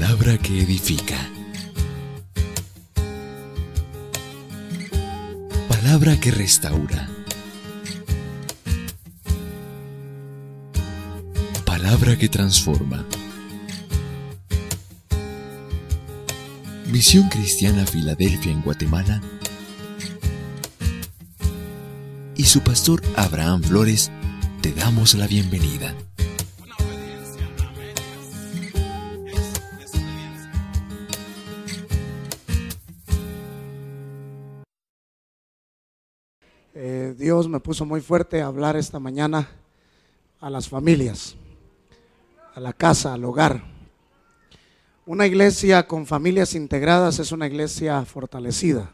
Palabra que edifica. Palabra que restaura. Palabra que transforma. Misión Cristiana Filadelfia en Guatemala y su pastor Abraham Flores te damos la bienvenida. Me puso muy fuerte hablar esta mañana a las familias, a la casa, al hogar. Una iglesia con familias integradas es una iglesia fortalecida.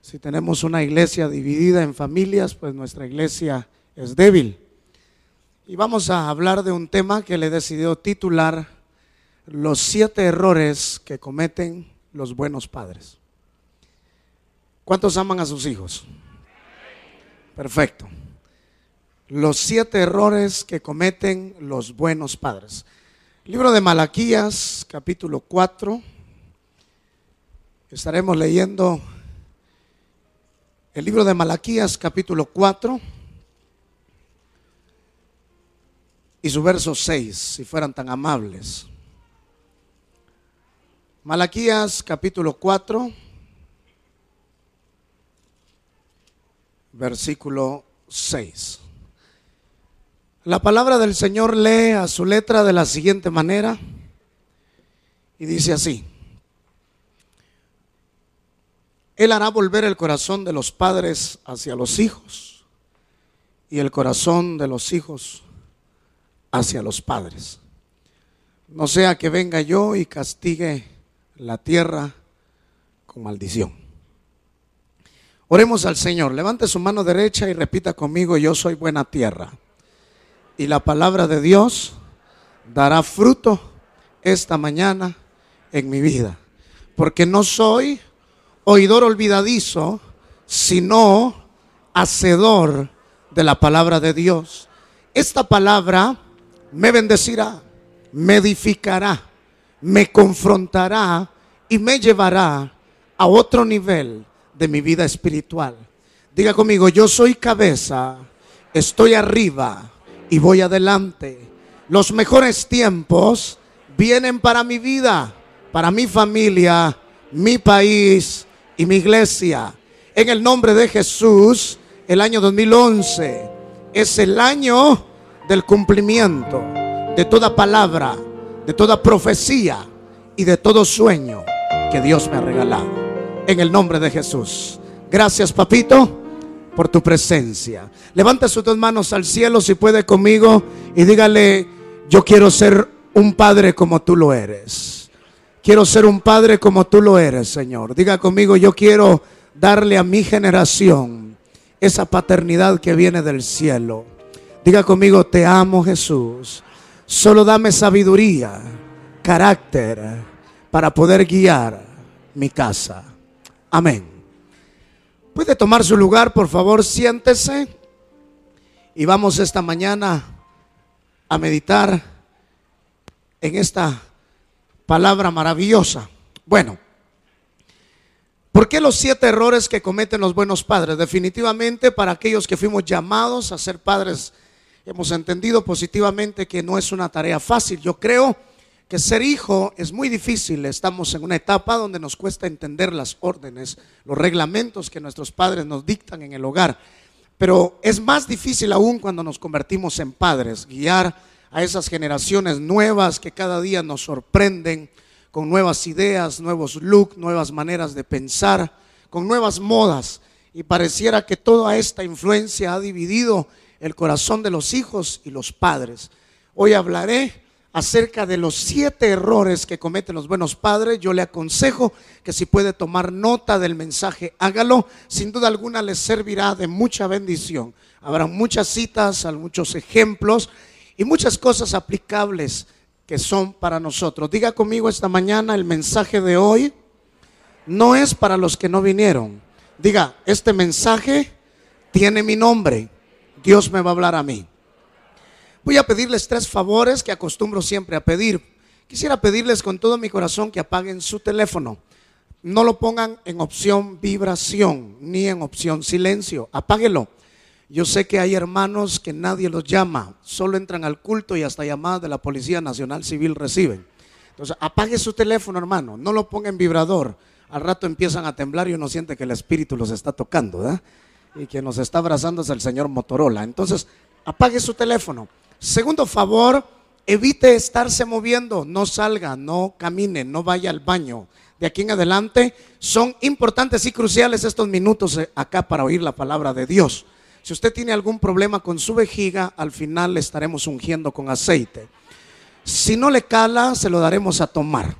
Si tenemos una iglesia dividida en familias, pues nuestra iglesia es débil. Y vamos a hablar de un tema que le he decidido titular Los siete errores que cometen los buenos padres. ¿Cuántos aman a sus hijos? Perfecto. Los siete errores que cometen los buenos padres. Libro de Malaquías, capítulo 4. Estaremos leyendo el libro de Malaquías, capítulo 4. Y su verso 6, si fueran tan amables. Malaquías, capítulo 4. Versículo 6. La palabra del Señor lee a su letra de la siguiente manera y dice así. Él hará volver el corazón de los padres hacia los hijos y el corazón de los hijos hacia los padres. No sea que venga yo y castigue la tierra con maldición. Oremos al Señor. Levante su mano derecha y repita conmigo, yo soy buena tierra. Y la palabra de Dios dará fruto esta mañana en mi vida. Porque no soy oidor olvidadizo, sino hacedor de la palabra de Dios. Esta palabra me bendecirá, me edificará, me confrontará y me llevará a otro nivel de mi vida espiritual. Diga conmigo, yo soy cabeza, estoy arriba y voy adelante. Los mejores tiempos vienen para mi vida, para mi familia, mi país y mi iglesia. En el nombre de Jesús, el año 2011 es el año del cumplimiento de toda palabra, de toda profecía y de todo sueño que Dios me ha regalado en el nombre de Jesús. Gracias, papito, por tu presencia. Levanta sus dos manos al cielo si puede conmigo y dígale, yo quiero ser un padre como tú lo eres. Quiero ser un padre como tú lo eres, Señor. Diga conmigo, yo quiero darle a mi generación esa paternidad que viene del cielo. Diga conmigo, te amo Jesús. Solo dame sabiduría, carácter para poder guiar mi casa. Amén. Puede tomar su lugar, por favor, siéntese. Y vamos esta mañana a meditar en esta palabra maravillosa. Bueno, ¿por qué los siete errores que cometen los buenos padres? Definitivamente para aquellos que fuimos llamados a ser padres, hemos entendido positivamente que no es una tarea fácil. Yo creo que ser hijo es muy difícil. Estamos en una etapa donde nos cuesta entender las órdenes, los reglamentos que nuestros padres nos dictan en el hogar. Pero es más difícil aún cuando nos convertimos en padres, guiar a esas generaciones nuevas que cada día nos sorprenden con nuevas ideas, nuevos looks, nuevas maneras de pensar, con nuevas modas. Y pareciera que toda esta influencia ha dividido el corazón de los hijos y los padres. Hoy hablaré acerca de los siete errores que cometen los buenos padres, yo le aconsejo que si puede tomar nota del mensaje, hágalo. Sin duda alguna les servirá de mucha bendición. Habrá muchas citas, muchos ejemplos y muchas cosas aplicables que son para nosotros. Diga conmigo esta mañana, el mensaje de hoy no es para los que no vinieron. Diga, este mensaje tiene mi nombre. Dios me va a hablar a mí. Voy a pedirles tres favores que acostumbro siempre a pedir. Quisiera pedirles con todo mi corazón que apaguen su teléfono. No lo pongan en opción vibración ni en opción silencio. Apáguelo. Yo sé que hay hermanos que nadie los llama, solo entran al culto y hasta llamadas de la Policía Nacional Civil reciben. Entonces, apague su teléfono, hermano, no lo ponga en vibrador. Al rato empiezan a temblar y uno siente que el espíritu los está tocando, ¿verdad? Y que nos está abrazando es el señor Motorola. Entonces, apague su teléfono. Segundo favor, evite estarse moviendo, no salga, no camine, no vaya al baño. De aquí en adelante son importantes y cruciales estos minutos eh, acá para oír la palabra de Dios. Si usted tiene algún problema con su vejiga, al final le estaremos ungiendo con aceite. Si no le cala, se lo daremos a tomar.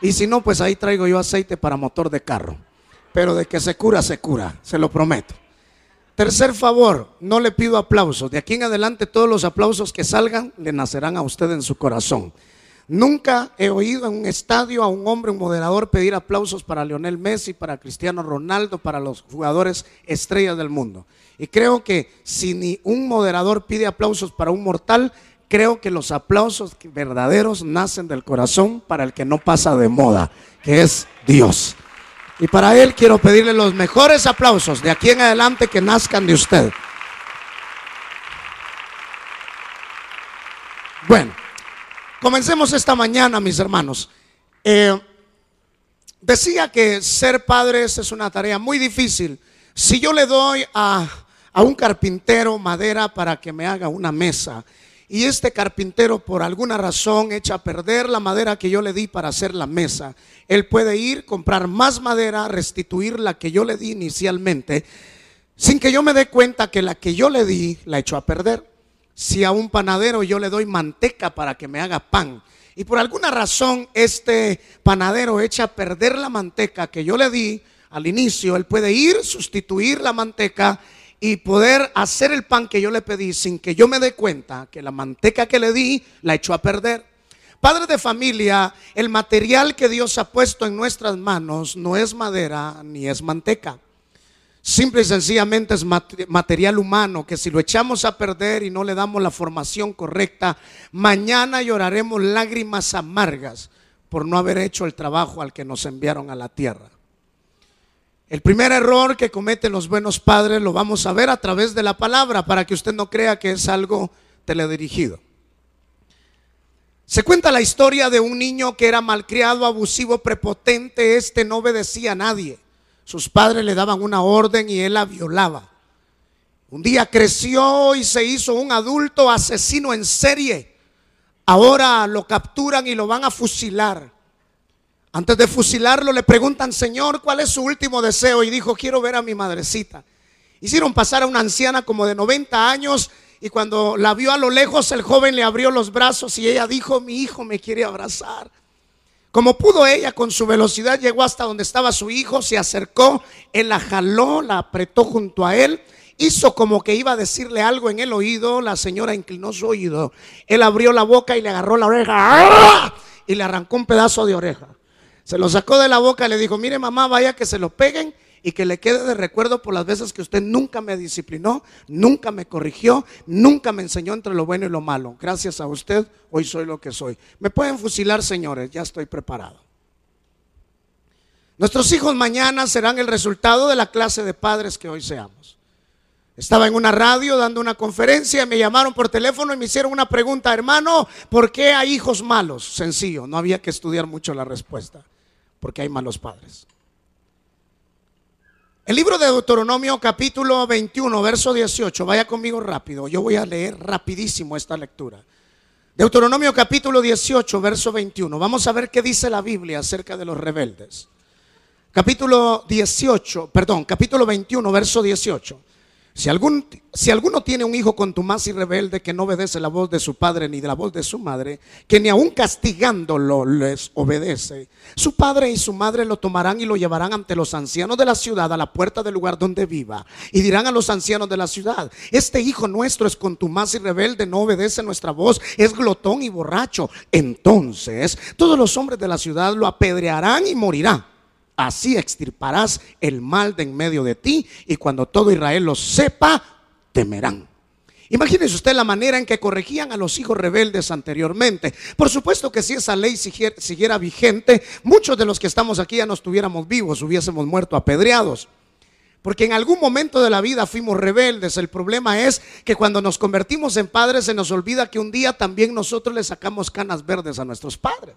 Y si no, pues ahí traigo yo aceite para motor de carro. Pero de que se cura, se cura, se lo prometo. Tercer favor, no le pido aplausos. De aquí en adelante todos los aplausos que salgan le nacerán a usted en su corazón. Nunca he oído en un estadio a un hombre, un moderador, pedir aplausos para Lionel Messi, para Cristiano Ronaldo, para los jugadores estrellas del mundo. Y creo que si ni un moderador pide aplausos para un mortal, creo que los aplausos verdaderos nacen del corazón para el que no pasa de moda, que es Dios. Y para Él quiero pedirle los mejores aplausos de aquí en adelante que nazcan de usted. Bueno, comencemos esta mañana, mis hermanos. Eh, decía que ser padres es una tarea muy difícil. Si yo le doy a, a un carpintero madera para que me haga una mesa, y este carpintero por alguna razón echa a perder la madera que yo le di para hacer la mesa. Él puede ir, comprar más madera, restituir la que yo le di inicialmente, sin que yo me dé cuenta que la que yo le di la echó a perder. Si a un panadero yo le doy manteca para que me haga pan, y por alguna razón este panadero echa a perder la manteca que yo le di al inicio, él puede ir, sustituir la manteca y poder hacer el pan que yo le pedí sin que yo me dé cuenta que la manteca que le di la echó a perder. Padre de familia, el material que Dios ha puesto en nuestras manos no es madera ni es manteca. Simple y sencillamente es material humano que si lo echamos a perder y no le damos la formación correcta, mañana lloraremos lágrimas amargas por no haber hecho el trabajo al que nos enviaron a la tierra. El primer error que cometen los buenos padres lo vamos a ver a través de la palabra para que usted no crea que es algo teledirigido. Se cuenta la historia de un niño que era malcriado, abusivo, prepotente. Este no obedecía a nadie. Sus padres le daban una orden y él la violaba. Un día creció y se hizo un adulto asesino en serie. Ahora lo capturan y lo van a fusilar. Antes de fusilarlo le preguntan, Señor, ¿cuál es su último deseo? Y dijo, quiero ver a mi madrecita. Hicieron pasar a una anciana como de 90 años y cuando la vio a lo lejos el joven le abrió los brazos y ella dijo, mi hijo me quiere abrazar. Como pudo ella con su velocidad llegó hasta donde estaba su hijo, se acercó, él la jaló, la apretó junto a él, hizo como que iba a decirle algo en el oído, la señora inclinó su oído, él abrió la boca y le agarró la oreja ¡ah! y le arrancó un pedazo de oreja. Se lo sacó de la boca y le dijo, mire mamá, vaya que se lo peguen y que le quede de recuerdo por las veces que usted nunca me disciplinó, nunca me corrigió, nunca me enseñó entre lo bueno y lo malo. Gracias a usted, hoy soy lo que soy. Me pueden fusilar, señores, ya estoy preparado. Nuestros hijos mañana serán el resultado de la clase de padres que hoy seamos. Estaba en una radio dando una conferencia, me llamaron por teléfono y me hicieron una pregunta, hermano, ¿por qué hay hijos malos? Sencillo, no había que estudiar mucho la respuesta porque hay malos padres. El libro de Deuteronomio capítulo 21, verso 18, vaya conmigo rápido, yo voy a leer rapidísimo esta lectura. Deuteronomio capítulo 18, verso 21, vamos a ver qué dice la Biblia acerca de los rebeldes. Capítulo 18, perdón, capítulo 21, verso 18. Si, algún, si alguno tiene un hijo contumaz y rebelde que no obedece la voz de su padre ni de la voz de su madre, que ni aun castigándolo les obedece, su padre y su madre lo tomarán y lo llevarán ante los ancianos de la ciudad a la puerta del lugar donde viva. Y dirán a los ancianos de la ciudad, este hijo nuestro es contumaz y rebelde, no obedece nuestra voz, es glotón y borracho. Entonces todos los hombres de la ciudad lo apedrearán y morirá. Así extirparás el mal de en medio de ti y cuando todo Israel lo sepa, temerán. Imagínese usted la manera en que corregían a los hijos rebeldes anteriormente. Por supuesto que si esa ley siguiera, vigente, muchos de los que estamos aquí ya no estuviéramos vivos, hubiésemos muerto apedreados. Porque en algún momento de la vida fuimos rebeldes. El problema es que cuando nos convertimos en padres se nos olvida que un día también nosotros le sacamos canas verdes a nuestros padres.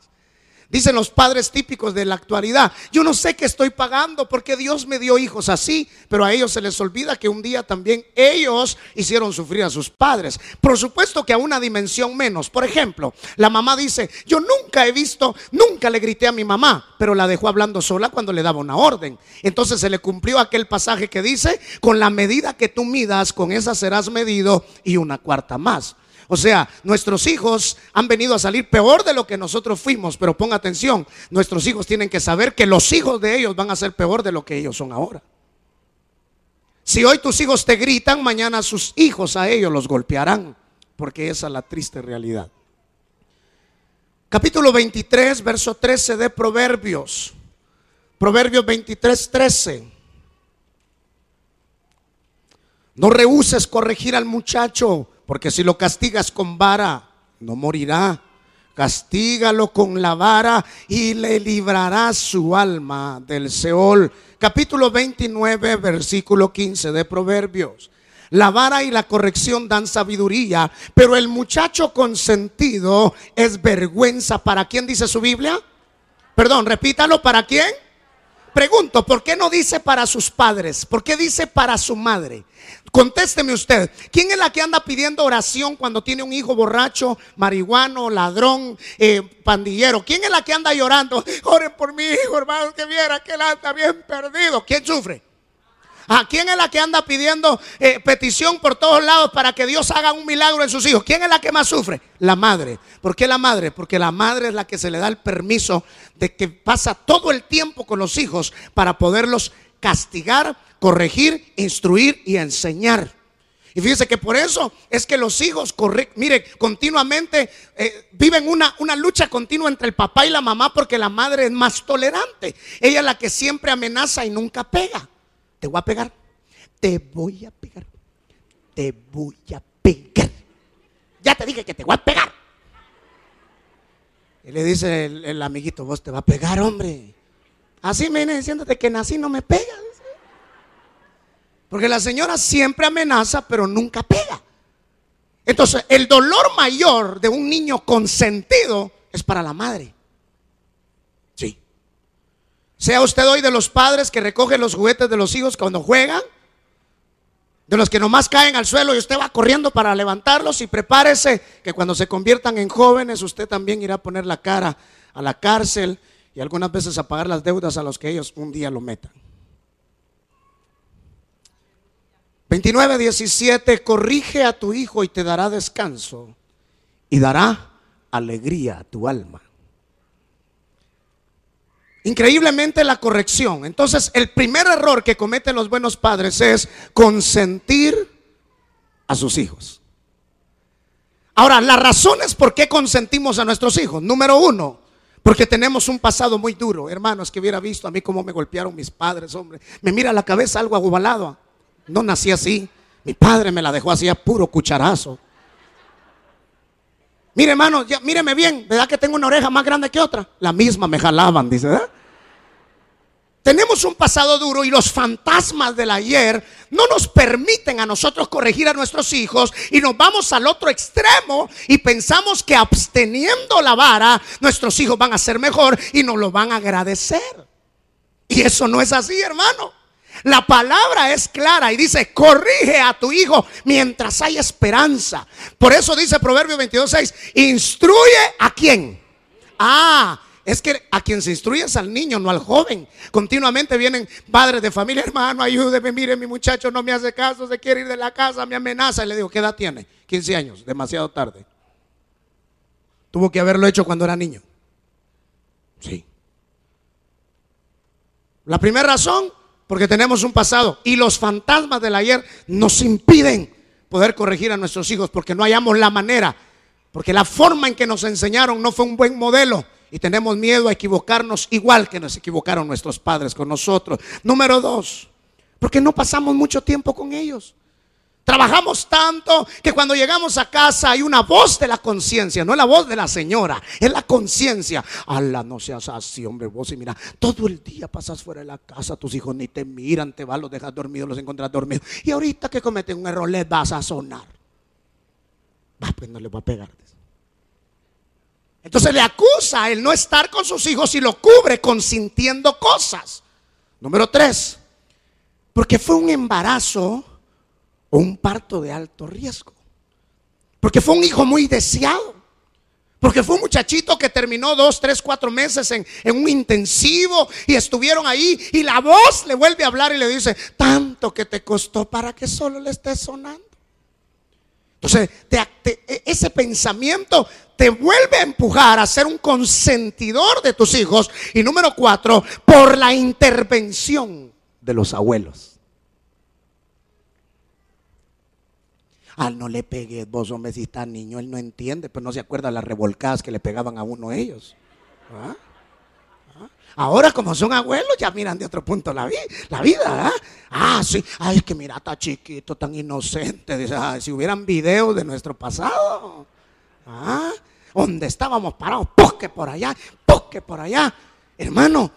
Dicen los padres típicos de la actualidad, yo no sé qué estoy pagando porque Dios me dio hijos así, pero a ellos se les olvida que un día también ellos hicieron sufrir a sus padres. Por supuesto que a una dimensión menos. Por ejemplo, la mamá dice, yo nunca he visto, nunca le grité a mi mamá, pero la dejó hablando sola cuando le daba una orden. Entonces se le cumplió aquel pasaje que dice, con la medida que tú midas, con esa serás medido y una cuarta más. O sea, nuestros hijos han venido a salir peor de lo que nosotros fuimos, pero ponga atención, nuestros hijos tienen que saber que los hijos de ellos van a ser peor de lo que ellos son ahora. Si hoy tus hijos te gritan, mañana sus hijos a ellos los golpearán, porque esa es la triste realidad. Capítulo 23, verso 13 de Proverbios. Proverbios 23, 13. No rehuses corregir al muchacho porque si lo castigas con vara, no morirá. Castígalo con la vara y le librará su alma del Seol. Capítulo 29, versículo 15 de Proverbios. La vara y la corrección dan sabiduría, pero el muchacho consentido es vergüenza. ¿Para quién dice su Biblia? Perdón, repítalo, ¿para quién? Pregunto, ¿por qué no dice para sus padres? ¿Por qué dice para su madre? Contésteme usted, ¿quién es la que anda pidiendo oración cuando tiene un hijo borracho, marihuano, ladrón, eh, pandillero? ¿Quién es la que anda llorando? Oren por mi hijo, hermano, que viera que él anda bien perdido. ¿Quién sufre? ¿A quién es la que anda pidiendo eh, petición por todos lados para que Dios haga un milagro en sus hijos? ¿Quién es la que más sufre? La madre. ¿Por qué la madre? Porque la madre es la que se le da el permiso de que pasa todo el tiempo con los hijos para poderlos castigar, corregir, instruir y enseñar. Y fíjese que por eso es que los hijos, mire, continuamente eh, viven una, una lucha continua entre el papá y la mamá porque la madre es más tolerante. Ella es la que siempre amenaza y nunca pega te voy a pegar, te voy a pegar, te voy a pegar. Ya te dije que te voy a pegar. Y le dice el, amiguito, vos te va a pegar, hombre. Así me viene diciéndote que nací no me pega. Porque la señora siempre amenaza, pero nunca pega. Entonces, el dolor mayor de un niño consentido es para la madre. Sea usted hoy de los padres que recogen los juguetes de los hijos cuando juegan, de los que nomás caen al suelo y usted va corriendo para levantarlos y prepárese que cuando se conviertan en jóvenes usted también irá a poner la cara a la cárcel y algunas veces a pagar las deudas a los que ellos un día lo metan. 29, 17, corrige a tu hijo y te dará descanso y dará alegría a tu alma. Increíblemente la corrección. Entonces, el primer error que cometen los buenos padres es consentir a sus hijos. Ahora, las razones por qué consentimos a nuestros hijos. Número uno, porque tenemos un pasado muy duro. Hermanos, que hubiera visto a mí cómo me golpearon mis padres, hombre. Me mira la cabeza algo agubalado. No nací así. Mi padre me la dejó así a puro cucharazo. Mire, hermano, ya, míreme bien, ¿verdad que tengo una oreja más grande que otra? La misma me jalaban, dice, ¿verdad? Tenemos un pasado duro y los fantasmas del ayer no nos permiten a nosotros corregir a nuestros hijos y nos vamos al otro extremo y pensamos que absteniendo la vara nuestros hijos van a ser mejor y nos lo van a agradecer. Y eso no es así, hermano. La palabra es clara y dice, corrige a tu hijo mientras hay esperanza. Por eso dice Proverbio 22.6, instruye a quién. Ah, es que a quien se instruye es al niño, no al joven. Continuamente vienen padres de familia, hermano, ayúdeme, mire, mi muchacho no me hace caso, se quiere ir de la casa, me amenaza. Y le digo, ¿qué edad tiene? 15 años, demasiado tarde. Tuvo que haberlo hecho cuando era niño. Sí. La primera razón, porque tenemos un pasado y los fantasmas del ayer nos impiden poder corregir a nuestros hijos porque no hallamos la manera, porque la forma en que nos enseñaron no fue un buen modelo y tenemos miedo a equivocarnos igual que nos equivocaron nuestros padres con nosotros. Número dos, porque no pasamos mucho tiempo con ellos. Trabajamos tanto que cuando llegamos a casa hay una voz de la conciencia, no es la voz de la señora, es la conciencia. Ala, no seas así, hombre, vos y mira, todo el día pasas fuera de la casa, tus hijos ni te miran, te vas, los dejas dormidos, los encuentras dormidos. Y ahorita que cometen un error, les vas a sonar. Va, pues no les va a pegar. Entonces le acusa el no estar con sus hijos y lo cubre consintiendo cosas. Número tres, porque fue un embarazo o un parto de alto riesgo. Porque fue un hijo muy deseado. Porque fue un muchachito que terminó dos, tres, cuatro meses en, en, un intensivo y estuvieron ahí y la voz le vuelve a hablar y le dice, tanto que te costó para que solo le estés sonando. Entonces, e, ese pensamiento te vuelve a empujar a ser un consentidor de tus hijos. Y número cuatro, por la intervención de los abuelos. Ah, no le pegues vos, hombre, si está niño, él no entiende, pero no se acuerda las revolcadas que le pegaban a uno ellos. ¿Ah? ¿Ah? Ahora como son abuelos ya miran de otro punto la, la vida. ¿ah? sí, ay, que mira, está chiquito, tan inocente. Si hubieran videos de nuestro pasado. ¿Ah? Donde estábamos parados, que por allá, que por allá. Hermano,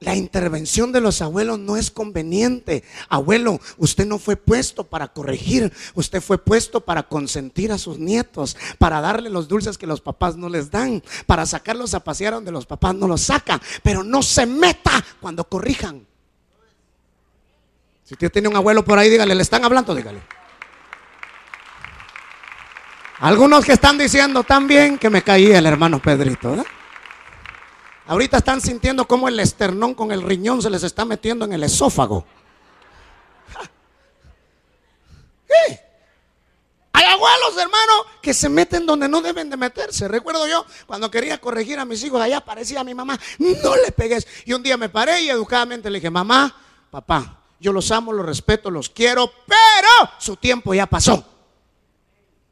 la intervención de los abuelos no es conveniente. Abuelo, usted no fue puesto para corregir, usted fue puesto para consentir a sus nietos, para darle los dulces que los papás no les dan, para sacarlos a pasear donde los papás no los sacan, pero no se meta cuando corrijan. Si usted tiene un abuelo por ahí, dígale, le están hablando, dígale. Algunos que están diciendo también que me caí el hermano Pedrito, ¿verdad? Ahorita están sintiendo como el esternón con el riñón se les está metiendo en el esófago. Hay abuelos, hermano, que se meten donde no deben de meterse. Recuerdo yo cuando quería corregir a mis hijos, allá aparecía mi mamá, no le pegues. Y un día me paré y educadamente le dije, mamá, papá, yo los amo, los respeto, los quiero, pero su tiempo ya pasó.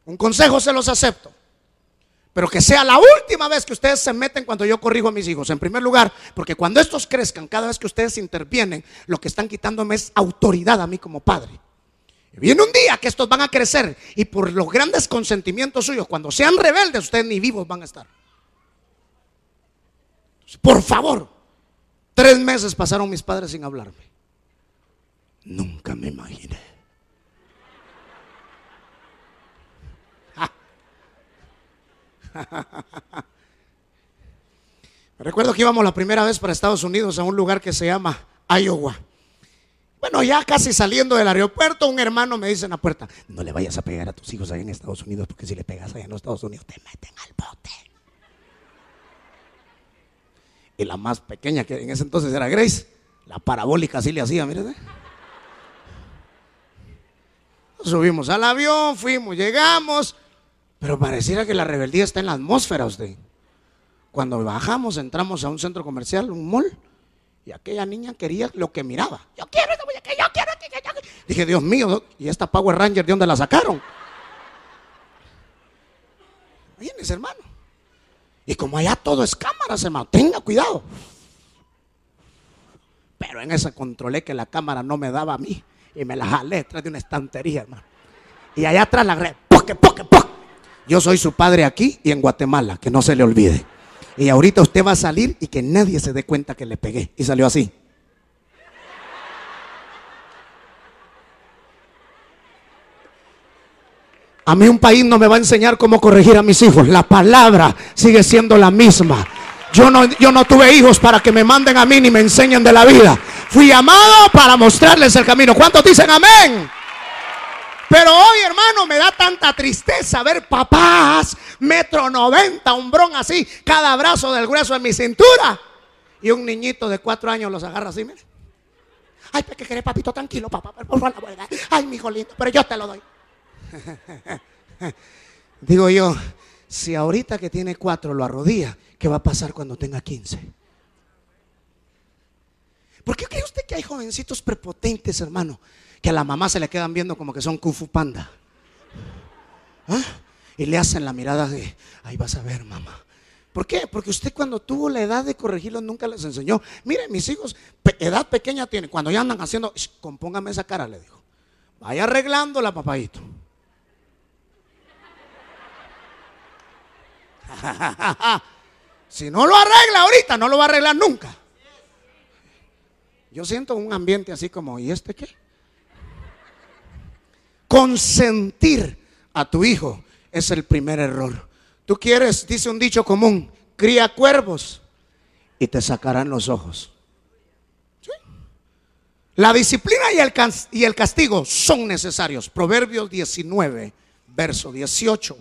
Un consejo se los acepto. Pero que sea la última vez que ustedes se meten cuando yo corrijo a mis hijos. En primer lugar, porque cuando estos crezcan, cada vez que ustedes intervienen, lo que están quitándome es autoridad a mí como padre. viene un día que estos van a crecer y por los grandes consentimientos suyos, cuando sean rebeldes, ustedes ni vivos van a estar. Por favor, tres meses pasaron mis padres sin hablarme. Nunca me imaginé recuerdo que íbamos la primera vez para Estados Unidos a un lugar que se llama Iowa. Bueno, ya casi saliendo del aeropuerto, un hermano me dice en la puerta, no le vayas a pegar a tus hijos allá en Estados Unidos, porque si le pegas allá en los Estados Unidos te meten al bote. Y la más pequeña, que en ese entonces era Grace, la parabólica así le hacía, miren. Subimos al avión, fuimos, llegamos. Pero pareciera que la rebeldía está en la atmósfera usted. Cuando bajamos, entramos a un centro comercial, un mall, y aquella niña quería lo que miraba. Yo quiero que yo quiero, que yo Dije, Dios mío, ¿y esta Power Ranger de dónde la sacaron? Vienes, hermano. Y como allá todo es cámara, hermano, tenga cuidado. Pero en esa controlé que la cámara no me daba a mí. Y me la jalé detrás de una estantería, hermano. Y allá atrás la red, poque, poque, poque. Yo soy su padre aquí y en Guatemala, que no se le olvide. Y ahorita usted va a salir y que nadie se dé cuenta que le pegué. Y salió así. A mí un país no me va a enseñar cómo corregir a mis hijos. La palabra sigue siendo la misma. Yo no, yo no tuve hijos para que me manden a mí ni me enseñen de la vida. Fui llamado para mostrarles el camino. ¿Cuántos dicen amén? Pero hoy, hermano, me da tanta tristeza ver papás, metro noventa, bron así, cada brazo del grueso en mi cintura. Y un niñito de cuatro años los agarra así, mire. Ay, ¿qué querés, papito? Tranquilo, papá. Por favor, Ay, mi hijo lindo, pero yo te lo doy. Digo yo, si ahorita que tiene cuatro lo arrodilla, ¿qué va a pasar cuando tenga quince? ¿Por qué cree usted que hay jovencitos prepotentes, hermano? Que a la mamá se le quedan viendo como que son Kung Panda. ¿Ah? Y le hacen la mirada de, ahí vas a ver, mamá. ¿Por qué? Porque usted cuando tuvo la edad de corregirlo nunca les enseñó. Mire, mis hijos, edad pequeña tienen, cuando ya andan haciendo, compóngame esa cara, le dijo. Vaya arreglándola, papadito. si no lo arregla ahorita, no lo va a arreglar nunca. Yo siento un ambiente así como, ¿y este qué? Consentir a tu hijo es el primer error. Tú quieres, dice un dicho común, cría cuervos y te sacarán los ojos. La disciplina y el, y el castigo son necesarios. Proverbios 19, verso 18.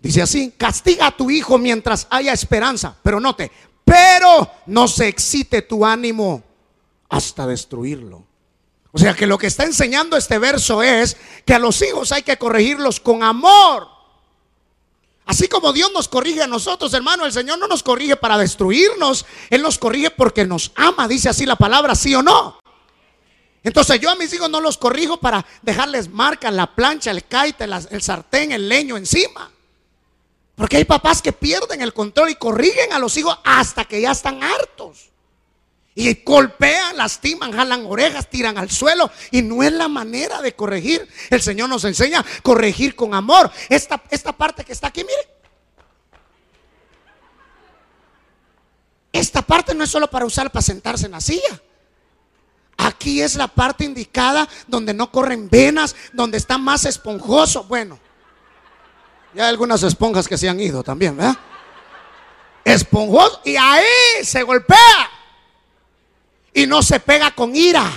Dice así, castiga a tu hijo mientras haya esperanza. Pero note, pero no se excite tu ánimo hasta destruirlo. O sea que lo que está enseñando este verso es que a los hijos hay que corregirlos con amor. Así como Dios nos corrige a nosotros, hermano, el Señor no nos corrige para destruirnos, Él nos corrige porque nos ama, dice así la palabra, sí o no. Entonces yo a mis hijos no los corrijo para dejarles marca la plancha, el caite, el sartén, el leño encima. Porque hay papás que pierden el control y corrigen a los hijos hasta que ya están hartos. Y golpean, lastiman, jalan orejas, tiran al suelo. Y no es la manera de corregir. El Señor nos enseña corregir con amor. Esta, esta parte que está aquí, mire. Esta parte no es solo para usar para sentarse en la silla. Aquí es la parte indicada donde no corren venas, donde está más esponjoso. Bueno, ya hay algunas esponjas que se han ido también, ¿verdad? Esponjoso y ahí se golpea y no se pega con ira,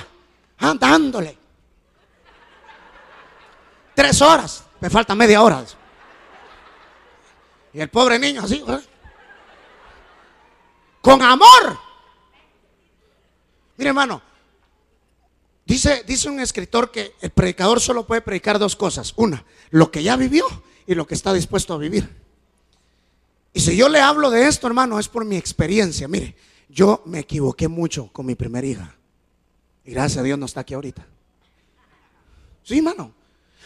andándole. Tres horas, me falta media hora. Y el pobre niño así, ¿verdad? con amor. Mire, hermano, Dice, dice un escritor que el predicador solo puede predicar dos cosas. Una, lo que ya vivió y lo que está dispuesto a vivir. Y si yo le hablo de esto, hermano, es por mi experiencia. Mire, yo me equivoqué mucho con mi primera hija. Y gracias a Dios no está aquí ahorita. Sí, hermano.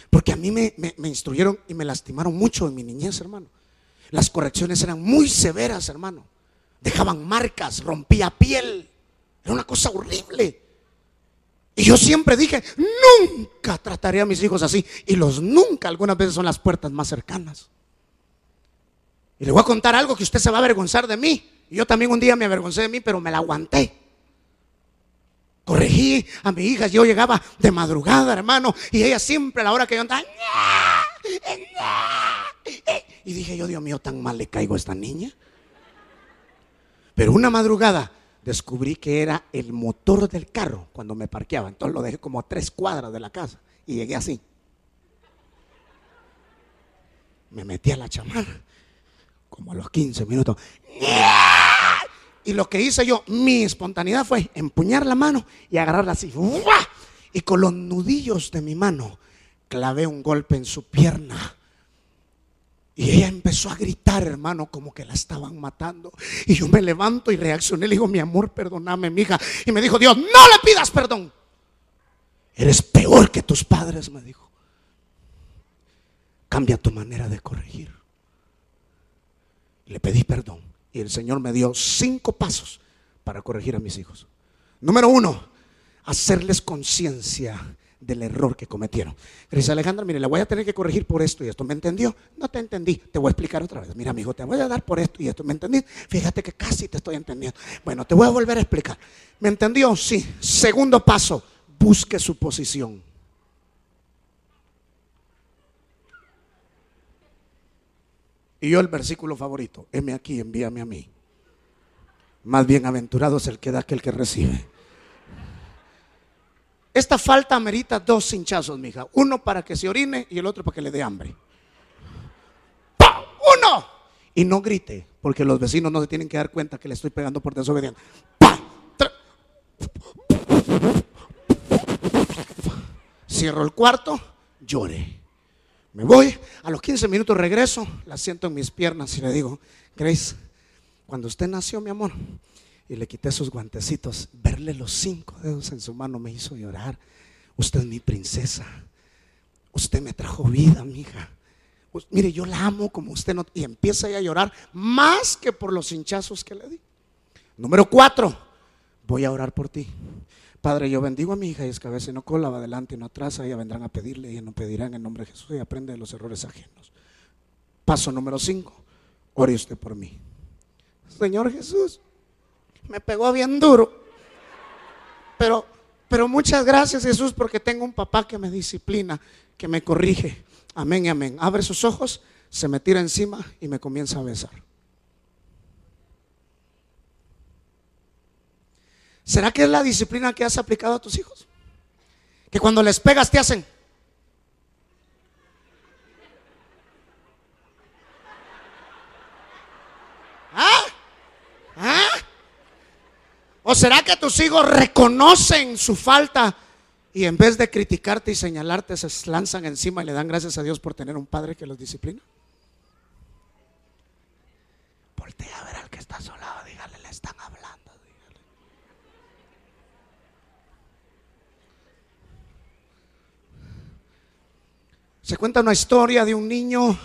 Porque a mí me, me instruyeron y me lastimaron mucho en mi niñez, hermano. Las correcciones eran muy severas, hermano. Dejaban marcas, rompía piel. Era una cosa horrible. Y yo siempre dije, nunca trataré a mis hijos así. Y los nunca algunas veces son las puertas más cercanas. Y le voy a contar algo que usted se va a avergonzar de mí. Yo también un día me avergoncé de mí, pero me la aguanté. Corregí a mi hija, yo llegaba de madrugada, hermano, y ella siempre a la hora que yo andaba, y dije yo, Dios mío, tan mal le caigo a esta niña. Pero una madrugada descubrí que era el motor del carro cuando me parqueaba. Entonces lo dejé como a tres cuadras de la casa y llegué así. Me metí a la chamana como a los 15 minutos. Y lo que hice yo, mi espontaneidad fue empuñar la mano y agarrarla así. Y con los nudillos de mi mano clavé un golpe en su pierna. Y ella empezó a gritar, hermano, como que la estaban matando. Y yo me levanto y reaccioné. Le digo, mi amor, perdóname, mi hija. Y me dijo, Dios, no le pidas perdón. Eres peor que tus padres, me dijo. Cambia tu manera de corregir. Le pedí perdón. Y el Señor me dio cinco pasos para corregir a mis hijos. Número uno, hacerles conciencia del error que cometieron. Gracias Alejandra, mire, la voy a tener que corregir por esto y esto. ¿Me entendió? No te entendí. Te voy a explicar otra vez. Mira, amigo, te voy a dar por esto y esto. ¿Me entendí? Fíjate que casi te estoy entendiendo. Bueno, te voy a volver a explicar. ¿Me entendió? Sí. Segundo paso, busque su posición. Y yo el versículo favorito, heme aquí, envíame a mí. Más bienaventurado es el que da que el que recibe. Esta falta amerita dos hinchazos, mija. Uno para que se orine y el otro para que le dé hambre. ¡Uno! Y no grite, porque los vecinos no se tienen que dar cuenta que le estoy pegando por desobediencia. Cierro el cuarto, llore. Me voy, a los 15 minutos regreso, la siento en mis piernas y le digo, Grace, cuando usted nació, mi amor, y le quité sus guantecitos. Verle los cinco dedos en su mano me hizo llorar. Usted es mi princesa. Usted me trajo vida, mija. Mire, yo la amo como usted no. Y empieza a llorar más que por los hinchazos que le di. Número cuatro, voy a orar por ti. Padre, yo bendigo a mi hija y es cabeza y no cola, va adelante y no atrás. Ella vendrán a pedirle, y no pedirá en nombre de Jesús y aprende de los errores ajenos. Paso número 5. Ore usted por mí. Señor Jesús, me pegó bien duro. Pero, pero muchas gracias Jesús porque tengo un papá que me disciplina, que me corrige. Amén y amén. Abre sus ojos, se me tira encima y me comienza a besar. ¿Será que es la disciplina que has aplicado a tus hijos? Que cuando les pegas te hacen. ¿Ah? ¿Ah? ¿O será que tus hijos reconocen su falta y en vez de criticarte y señalarte se lanzan encima y le dan gracias a Dios por tener un padre que los disciplina? Voltea a ver al que está a su lado, dígale, le están hablando. dígale. Se cuenta una historia de un niño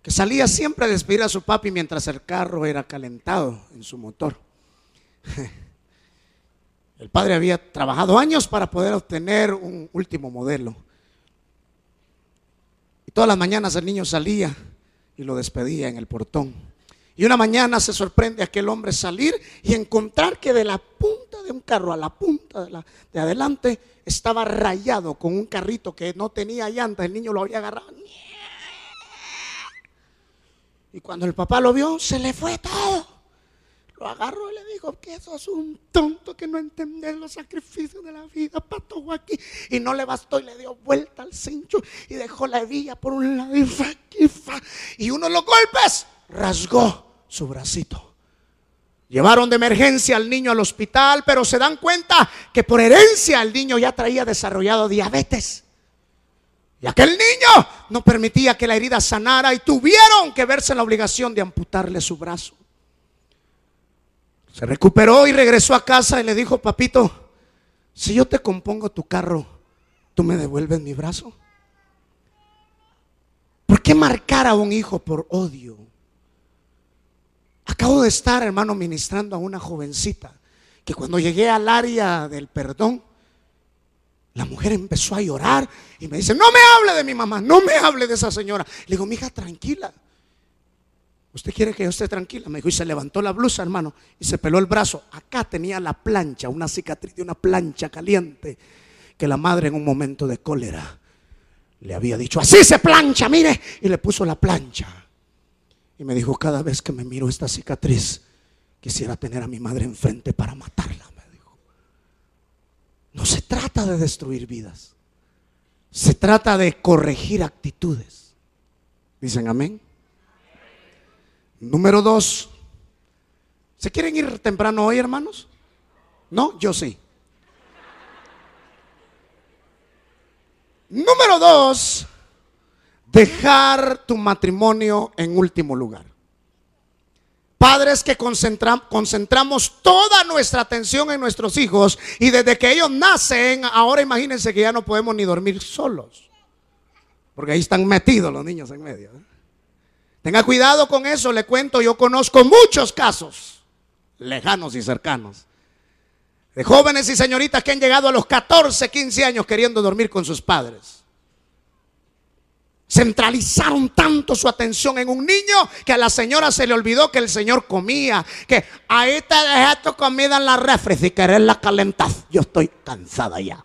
que salía siempre a despedir a su papi mientras el carro era calentado en su motor. El padre había trabajado años para poder obtener un último modelo. Y todas las mañanas el niño salía y lo despedía en el portón. Y una mañana se sorprende aquel hombre salir y encontrar que de la punta de un carro a la punta de, la, de adelante estaba rayado con un carrito que no tenía llantas. El niño lo había agarrado. Y cuando el papá lo vio, se le fue todo. Lo agarró y le dijo que sos un tonto que no entendés los sacrificios de la vida, pato aquí. Y no le bastó y le dio vuelta al cincho y dejó la hebilla por un lado. Y uno de los golpes rasgó su bracito. Llevaron de emergencia al niño al hospital, pero se dan cuenta que por herencia el niño ya traía desarrollado diabetes. Y aquel niño no permitía que la herida sanara y tuvieron que verse la obligación de amputarle su brazo. Se recuperó y regresó a casa y le dijo, papito, si yo te compongo tu carro, ¿tú me devuelves mi brazo? ¿Por qué marcar a un hijo por odio? Acabo de estar, hermano, ministrando a una jovencita que cuando llegué al área del perdón, la mujer empezó a llorar y me dice, no me hable de mi mamá, no me hable de esa señora. Le digo, mija, tranquila. ¿Usted quiere que yo esté tranquila? Me dijo, y se levantó la blusa, hermano, y se peló el brazo. Acá tenía la plancha, una cicatriz de una plancha caliente, que la madre en un momento de cólera le había dicho, así se plancha, mire, y le puso la plancha. Y me dijo, cada vez que me miro esta cicatriz, quisiera tener a mi madre enfrente para matarla, me dijo. No se trata de destruir vidas, se trata de corregir actitudes. Dicen amén. Número dos. ¿Se quieren ir temprano hoy, hermanos? No, yo sí. Número dos, dejar tu matrimonio en último lugar. Padres que concentramos toda nuestra atención en nuestros hijos y desde que ellos nacen, ahora imagínense que ya no podemos ni dormir solos. Porque ahí están metidos los niños en medio. ¿eh? Tenga cuidado con eso, le cuento, yo conozco muchos casos, lejanos y cercanos, de jóvenes y señoritas que han llegado a los 14, 15 años queriendo dormir con sus padres. Centralizaron tanto su atención en un niño que a la señora se le olvidó que el señor comía, que ahí te dejé comida en la refri, si querés la calentaz. Yo estoy cansada ya.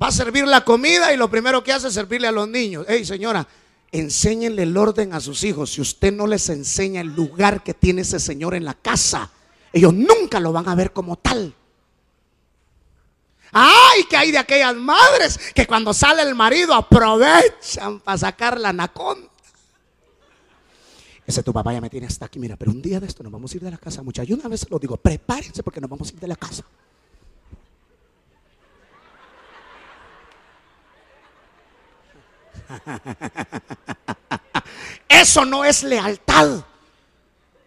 Va a servir la comida y lo primero que hace es servirle a los niños. Hey, señora, enséñenle el orden a sus hijos. Si usted no les enseña el lugar que tiene ese señor en la casa, ellos nunca lo van a ver como tal. Ay, que hay de aquellas madres que cuando sale el marido aprovechan para sacar la anaconda. Ese tu papá ya me tiene hasta aquí. Mira, pero un día de esto nos vamos a ir de la casa, muchachos. Yo una vez lo digo, prepárense porque nos vamos a ir de la casa. Eso no es lealtad.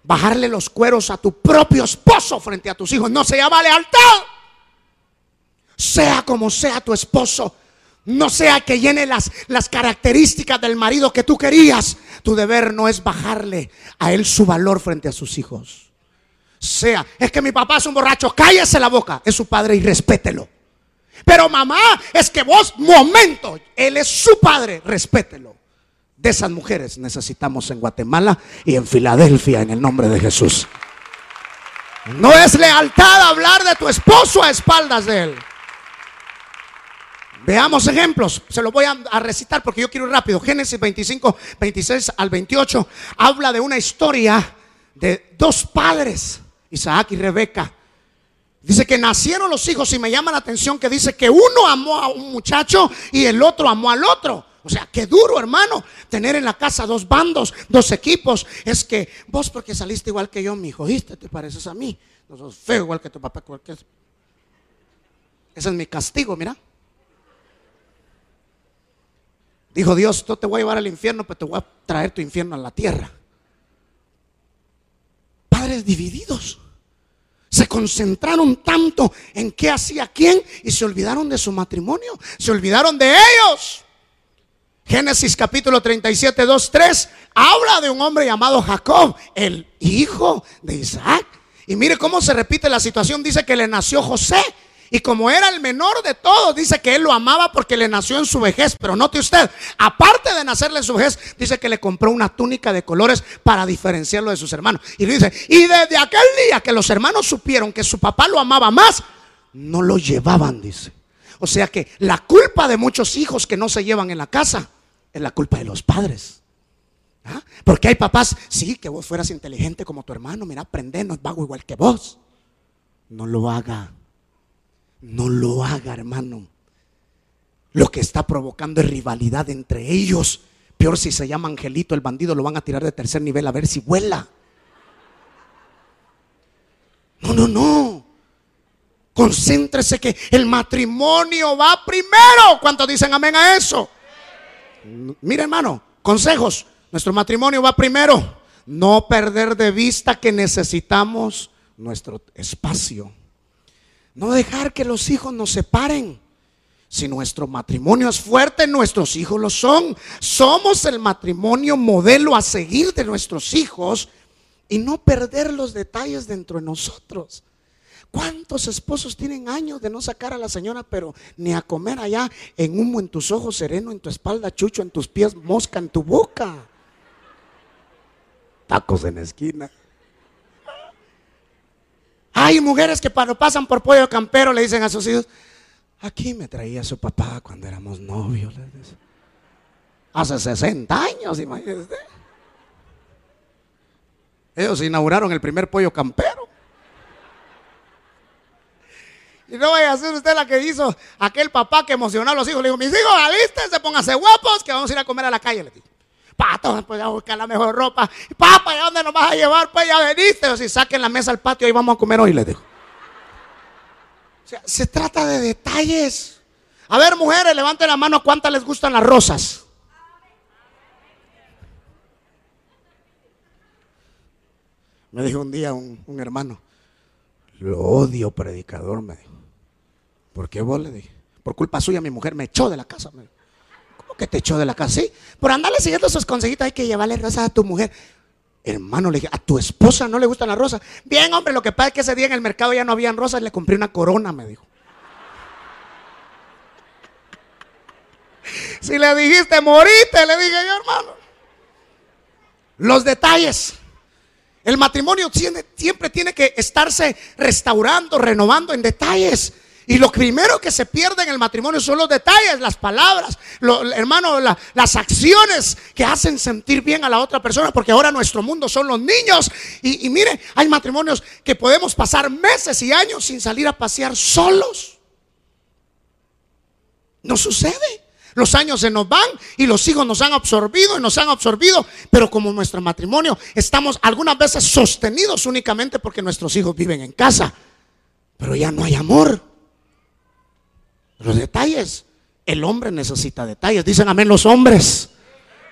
Bajarle los cueros a tu propio esposo frente a tus hijos no se llama lealtad. Sea como sea tu esposo, no sea que llene las, las características del marido que tú querías. Tu deber no es bajarle a él su valor frente a sus hijos. Sea, es que mi papá es un borracho, cállese la boca, es su padre y respételo. Pero mamá, es que vos, momento, él es su padre, respételo. De esas mujeres necesitamos en Guatemala y en Filadelfia en el nombre de Jesús. No es lealtad hablar de tu esposo a espaldas de él. Veamos ejemplos. Se los voy a, recitar porque yo quiero ir rápido. Génesis 25, 26 al 28 habla de una historia de dos padres, Isaac y Rebeca. Dice que nacieron los hijos y me llama la atención que dice que uno amó a un muchacho y el otro amó al otro. O sea, qué duro, hermano, tener en la casa dos bandos, dos equipos. Es que vos porque saliste igual que yo, mi hijo. Te pareces a mí. No sos feo igual que tu papá. Cualquier... Ese es mi castigo, mira. Dijo Dios, no te voy a llevar al infierno, pero te voy a traer tu infierno a la tierra. Padres divididos. Se concentraron tanto en qué hacía quién y se olvidaron de su matrimonio. Se olvidaron de ellos. Génesis capítulo 37, 2, 3 habla de un hombre llamado Jacob, el hijo de Isaac. Y mire cómo se repite la situación. Dice que le nació José. Y como era el menor de todos, dice que él lo amaba porque le nació en su vejez. Pero note usted, aparte de nacerle en su vejez, dice que le compró una túnica de colores para diferenciarlo de sus hermanos. Y dice, y desde aquel día que los hermanos supieron que su papá lo amaba más, no lo llevaban, dice. O sea que la culpa de muchos hijos que no se llevan en la casa es la culpa de los padres. ¿Ah? Porque hay papás, sí, que vos fueras inteligente como tu hermano, mira, aprende, no es vago igual que vos. No lo haga. No lo haga, hermano. Lo que está provocando es rivalidad entre ellos. Peor si se llama Angelito, el bandido, lo van a tirar de tercer nivel a ver si vuela. No, no, no. Concéntrese que el matrimonio va primero. ¿Cuántos dicen amén a eso? Mira, hermano, consejos. Nuestro matrimonio va primero. No perder de vista que necesitamos nuestro espacio. No dejar que los hijos nos separen. Si nuestro matrimonio es fuerte, nuestros hijos lo son. Somos el matrimonio modelo a seguir de nuestros hijos y no perder los detalles dentro de nosotros. ¿Cuántos esposos tienen años de no sacar a la señora, pero ni a comer allá en humo en tus ojos, sereno en tu espalda, chucho en tus pies, mosca en tu boca? Tacos en la esquina. Hay mujeres que cuando pasan por pollo campero le dicen a sus hijos, aquí me traía su papá cuando éramos novios. Hace 60 años, imagínese. Ellos inauguraron el primer pollo campero. Y no vaya a ser usted la que hizo aquel papá que emocionó a los hijos. Le dijo, mis hijos, alístense, pónganse guapos, que vamos a ir a comer a la calle. Le pato, pues a buscar la mejor ropa. Papá, ¿y dónde nos vas a llevar? Pues ya veniste. O si saquen la mesa al patio y vamos a comer hoy, les digo. O sea, se trata de detalles. A ver, mujeres, levanten la mano, ¿cuántas les gustan las rosas? Me dijo un día un, hermano, lo odio predicador, me dijo. ¿Por qué vos le dije? Por culpa suya mi mujer me echó de la casa. Me dijo que te echó de la casa. Sí, por andarle siguiendo sus consejitos hay que llevarle rosas a tu mujer. Hermano, le dije, a tu esposa no le gustan las rosas. Bien, hombre, lo que pasa es que ese día en el mercado ya no habían rosas, le compré una corona, me dijo. Si le dijiste morite, le dije yo, hermano. Los detalles. El matrimonio siempre tiene que estarse restaurando, renovando en detalles. Y lo primero que se pierde en el matrimonio son los detalles, las palabras, hermano, las acciones que hacen sentir bien a la otra persona, porque ahora nuestro mundo son los niños. Y mire, hay matrimonios que podemos pasar meses y años sin salir a pasear solos. No sucede. Los años se nos van y los hijos nos han absorbido y nos han absorbido. Pero como nuestro matrimonio estamos algunas veces sostenidos únicamente porque nuestros hijos viven en casa. Pero ya no hay amor. Los detalles. El hombre necesita detalles. Dicen amén los hombres.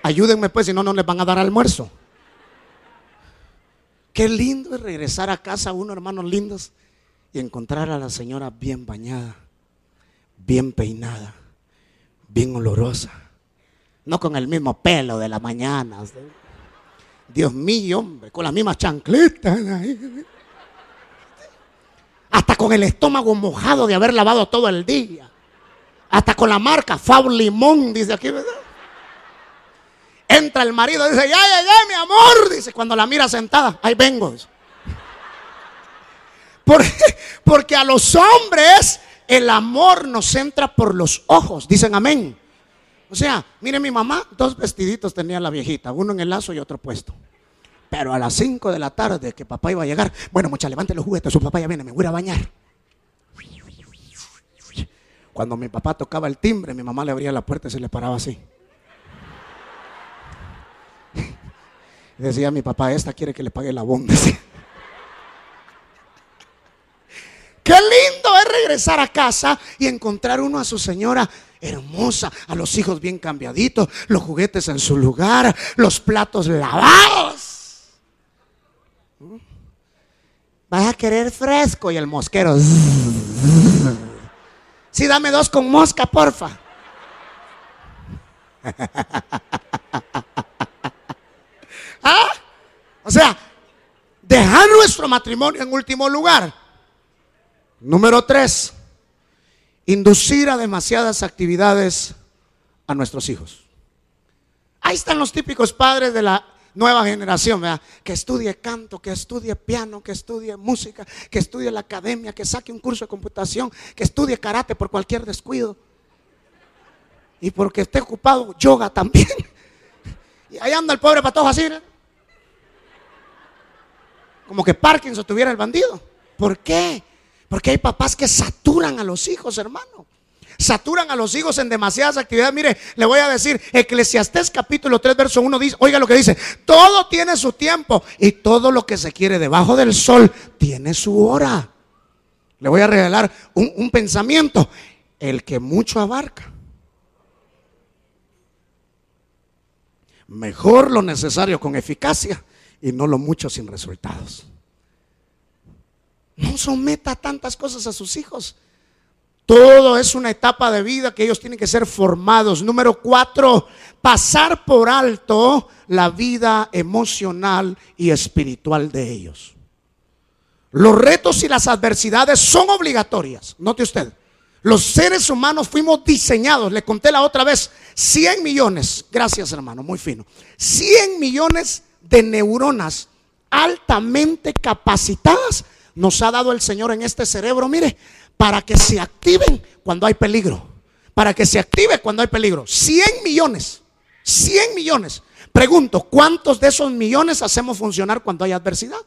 Ayúdenme pues, si no, no les van a dar almuerzo. Qué lindo es regresar a casa uno, hermanos lindos, y encontrar a la señora bien bañada, bien peinada, bien olorosa. No con el mismo pelo de la mañana. Dios mío, hombre, con las mismas chancletas. Hasta con el estómago mojado de haber lavado todo el día. Hasta con la marca Fab Limón, dice aquí, ¿verdad? Entra el marido dice, ya llegué, mi amor. Dice, cuando la mira sentada, ahí vengo. Porque a los hombres el amor nos entra por los ojos. Dicen amén. O sea, mire mi mamá, dos vestiditos tenía la viejita, uno en el lazo y otro puesto. Pero a las 5 de la tarde que papá iba a llegar, bueno, mucha, levante los juguetes, su papá ya viene, me voy a bañar. Cuando mi papá tocaba el timbre, mi mamá le abría la puerta y se le paraba así. Decía mi papá, esta quiere que le pague la bomba. Qué lindo es regresar a casa y encontrar uno a su señora hermosa, a los hijos bien cambiaditos, los juguetes en su lugar, los platos lavados. Vas a querer fresco y el mosquero. Sí, dame dos con mosca, porfa. ¿Ah? O sea, dejar nuestro matrimonio en último lugar. Número tres, inducir a demasiadas actividades a nuestros hijos. Ahí están los típicos padres de la nueva generación, ¿verdad? que estudie canto, que estudie piano, que estudie música, que estudie la academia, que saque un curso de computación, que estudie karate por cualquier descuido. Y porque esté ocupado, yoga también. Y ahí anda el pobre patojo así, como que Parkinson tuviera el bandido. ¿Por qué? Porque hay papás que saturan a los hijos, hermano. Saturan a los hijos en demasiadas actividades. Mire, le voy a decir, Eclesiastés capítulo 3, verso 1 dice, oiga lo que dice, todo tiene su tiempo y todo lo que se quiere debajo del sol tiene su hora. Le voy a regalar un, un pensamiento. El que mucho abarca, Mejor lo necesario con eficacia y no lo mucho sin resultados. No someta tantas cosas a sus hijos. Todo es una etapa de vida que ellos tienen que ser formados. Número cuatro, pasar por alto la vida emocional y espiritual de ellos. Los retos y las adversidades son obligatorias. Note usted. Los seres humanos fuimos diseñados, le conté la otra vez, 100 millones, gracias hermano, muy fino, 100 millones de neuronas altamente capacitadas nos ha dado el Señor en este cerebro, mire, para que se activen cuando hay peligro, para que se active cuando hay peligro. 100 millones, 100 millones. Pregunto, ¿cuántos de esos millones hacemos funcionar cuando hay adversidad?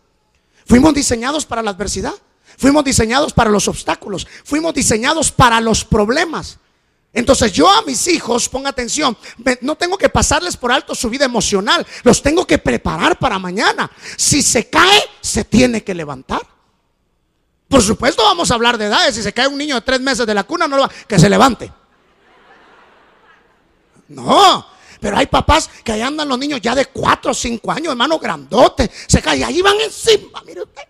Fuimos diseñados para la adversidad. Fuimos diseñados para los obstáculos. Fuimos diseñados para los problemas. Entonces yo a mis hijos, ponga atención, no tengo que pasarles por alto su vida emocional, los tengo que preparar para mañana. Si se cae, se tiene que levantar. Por supuesto vamos a hablar de edades. Si se cae un niño de tres meses de la cuna, no lo va, que se levante. No, pero hay papás que ahí andan los niños ya de cuatro o cinco años, hermano, grandote. Se cae y ahí van encima, mire usted.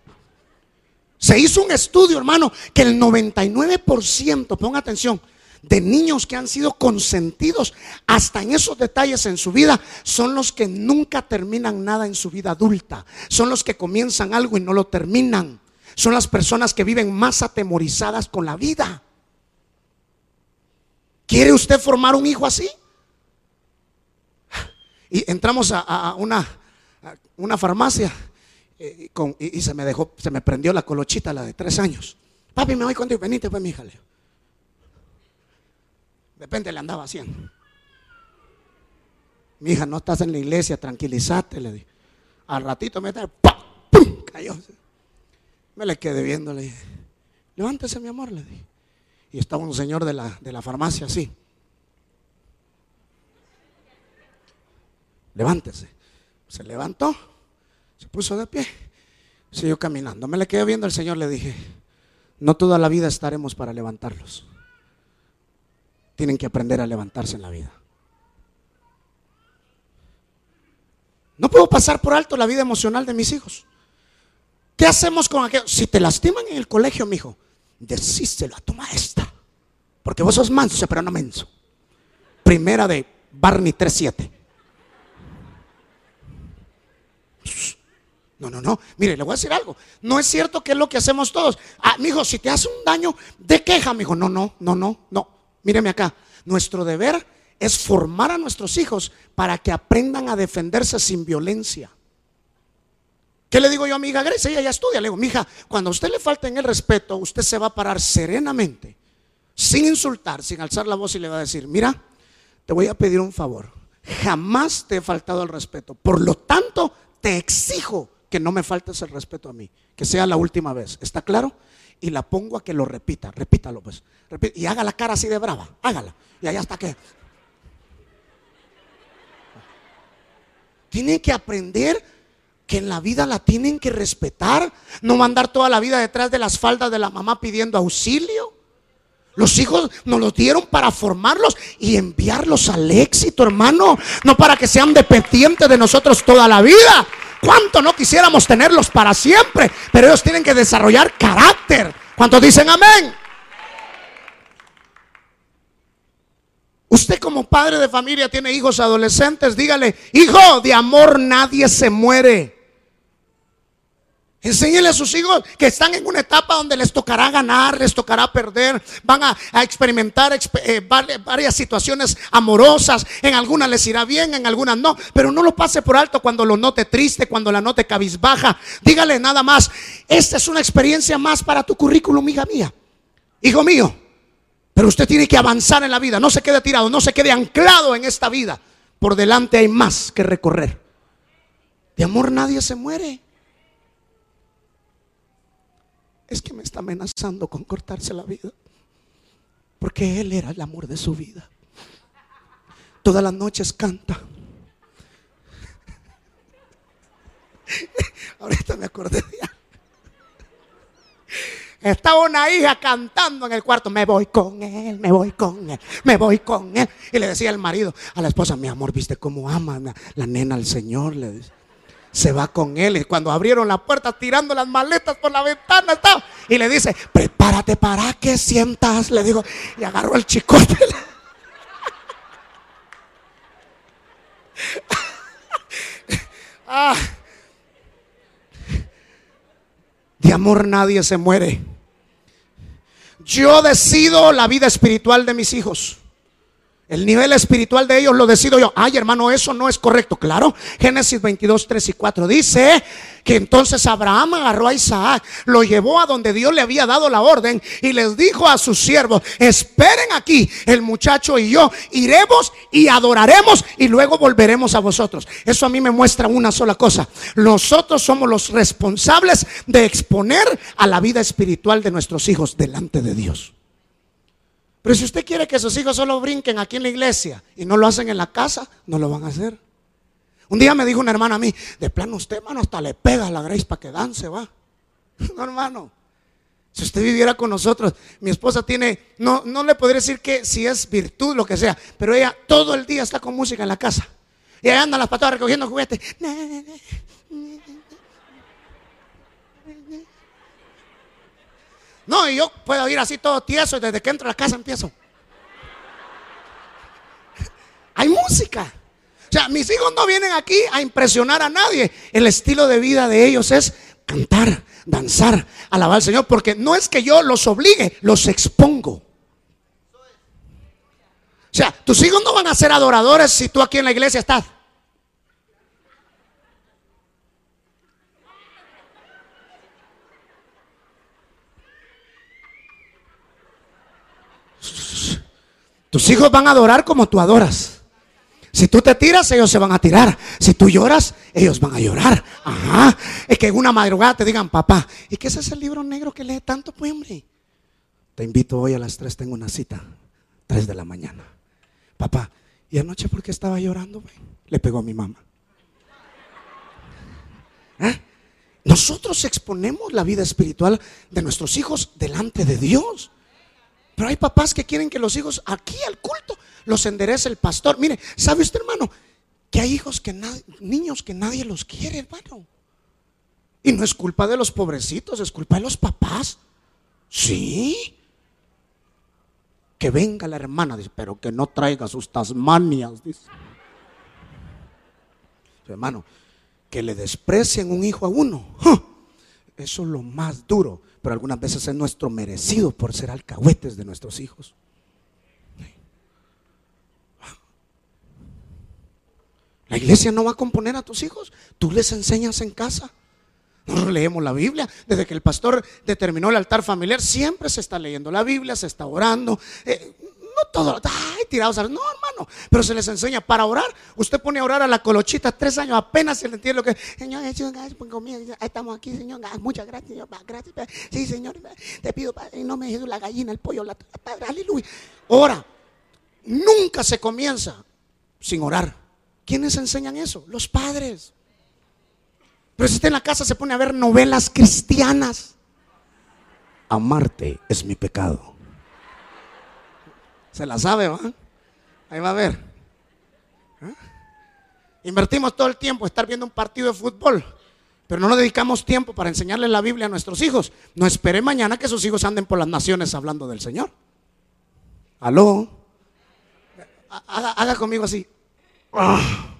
Se hizo un estudio, hermano, que el 99%, ponga atención, de niños que han sido consentidos hasta en esos detalles en su vida son los que nunca terminan nada en su vida adulta. Son los que comienzan algo y no lo terminan. Son las personas que viven más atemorizadas con la vida. ¿Quiere usted formar un hijo así? Y entramos a, una, una farmacia eh, y, se me dejó, se me prendió la colochita, la de tres años. Papi, me voy contigo, venite pues, mi hija. De repente le andaba haciendo. Mi hija, no estás en la iglesia, tranquilízate, le dije. Al ratito me ¡pum! cayó. Me le quedé viendo, le dije, levántese mi amor, le dije. Y estaba un señor de la, de la farmacia así. Levántese. Se levantó se puso de pie, siguió caminando. Me le quedé viendo al Señor, le dije, no toda la vida estaremos para levantarlos. Tienen que aprender a levantarse en la vida. No puedo pasar por alto la vida emocional de mis hijos. ¿Qué hacemos con aquello? Si te lastiman en el colegio, mi hijo, decíselo a tu maestra. Porque vos sos manso, pero no menso. Primera de Barney 3.7. No, no, no. Mire, le voy a decir algo. No es cierto que es lo que hacemos todos. Ah, mijo, si te hace un daño, de queja, mijo. No, no, no, no, no. Míreme acá. Nuestro deber es formar a nuestros hijos para que aprendan a defenderse sin violencia. ¿Qué le digo yo a mi hija Grecia? Ella ya estudia. Le digo, mi hija, cuando a usted le falten el respeto, usted se va a parar serenamente, sin insultar, sin alzar la voz y le va a decir, mira, te voy a pedir un favor. Jamás te he faltado el respeto. Por lo tanto, te exijo que no me faltes el respeto a mí. Que sea la última vez. ¿Está claro? Y la pongo a que lo repita. Repítalo pues. Y haga la cara así de brava. Hágala. Y allá está que... Tienen que aprender que en la vida la tienen que respetar. No mandar toda la vida detrás de las faldas de la mamá pidiendo auxilio. Los hijos nos los dieron para formarlos y enviarlos al éxito, hermano. No para que sean dependientes de nosotros toda la vida. ¿Cuánto no quisiéramos tenerlos para siempre? Pero ellos tienen que desarrollar carácter. ¿Cuántos dicen amén? Usted como padre de familia tiene hijos adolescentes, dígale, hijo, de amor nadie se muere. Enséñenle a sus hijos que están en una etapa donde les tocará ganar, les tocará perder, van a, experimentar eh, varias situaciones amorosas, en algunas les irá bien, en algunas no, pero no lo pase por alto cuando lo note triste, cuando la note cabizbaja. Dígale nada más, esta es una experiencia más para tu currículum, hija mía, hijo mío, pero usted tiene que avanzar en la vida, no se quede tirado, no se quede anclado en esta vida, por delante hay más que recorrer. De amor nadie se muere es que me está amenazando con cortarse la vida. Porque Él era el amor de su vida. Todas las noches canta. Ahorita me acordé de Estaba una hija cantando en el cuarto, me voy con él, me voy con él, me voy con él. Y le decía el marido a la esposa, mi amor, ¿viste cómo ama la nena al Señor? Le dice se va con él. Y cuando abrieron la puerta, tirando las maletas por la ventana. Y le dice, prepárate para que sientas. Le digo, y agarró el chicote. Ah. De amor nadie se muere. Yo decido la vida espiritual de mis hijos. El nivel espiritual de ellos lo decido yo. Ay, hermano, eso no es correcto. Claro, Génesis 22, 3 y 4 dice que entonces Abraham agarró a Isaac, lo llevó a donde Dios le había dado la orden y les dijo a sus siervos, esperen aquí, el muchacho y yo iremos y adoraremos y luego volveremos a vosotros. Eso a mí me muestra una sola cosa. Nosotros somos los responsables de exponer a la vida espiritual de nuestros hijos delante de Dios. Pero si usted quiere que sus hijos solo brinquen aquí en la iglesia y no lo hacen en la casa, no lo van a hacer. Un día me dijo una hermana a mí, de plano usted, hermano, hasta le pega la Grace para que dance, va. No, hermano. Si usted viviera con nosotros, mi esposa tiene, no, no le podría decir que si es virtud, lo que sea, pero ella todo el día está con música en la casa. Y ahí andan las patadas recogiendo juguetes. No, y yo puedo ir así todo tieso y desde que entro a la casa empiezo. Hay música. O sea, mis hijos no vienen aquí a impresionar a nadie. El estilo de vida de ellos es cantar, danzar, alabar al Señor, porque no es que yo los obligue, los expongo. O sea, tus hijos no van a ser adoradores si tú aquí en la iglesia estás. Tus hijos van a adorar como tú adoras. Si tú te tiras, ellos se van a tirar. Si tú lloras, ellos van a llorar. Ajá. Es que en una madrugada te digan, papá, ¿y qué es ese libro negro que lee tanto, pues, hombre? Te invito hoy a las 3, tengo una cita. 3 de la mañana. Papá, ¿y anoche por qué estaba llorando? Le pegó a mi mamá. ¿Eh? Nosotros exponemos la vida espiritual de nuestros hijos delante de Dios. Pero hay papás que quieren que los hijos aquí al culto los enderece el pastor. Mire, ¿sabe usted, hermano? Que hay hijos que niños que nadie los quiere, hermano. Y no es culpa de los pobrecitos, es culpa de los papás. Sí. Que venga la hermana, pero que no traiga sus tasmanias. Hermano, que le desprecien un hijo a uno. Eso es lo más duro, pero algunas veces es nuestro merecido por ser alcahuetes de nuestros hijos. La iglesia no va a componer a tus hijos, tú les enseñas en casa. Leemos la Biblia. Desde que el pastor determinó el altar familiar, siempre se está leyendo la Biblia, se está orando. Eh, no todo, ay, tirados a... No, hermano, pero se les enseña para orar. Usted pone a orar a la colochita tres años, apenas se le entiende lo que... Señor gracias por conmigo. Estamos aquí, Señor. Muchas gracias, Señor. Gracias. Sí, Señor. Te pido, Padre, no me Jesús la gallina, el pollo, la... Padre, aleluya. Ora. Nunca se comienza sin orar. ¿Quiénes enseñan eso? Los padres. Pero si está en la casa se pone a ver novelas cristianas. Amarte es mi pecado. Se la sabe, ¿va? Ahí va a ver. ¿Ah? Invertimos todo el tiempo estar viendo un partido de fútbol, pero no nos dedicamos tiempo para enseñarles la Biblia a nuestros hijos. No espere mañana que sus hijos anden por las naciones hablando del Señor. Aló. Haga, conmigo así. Ah.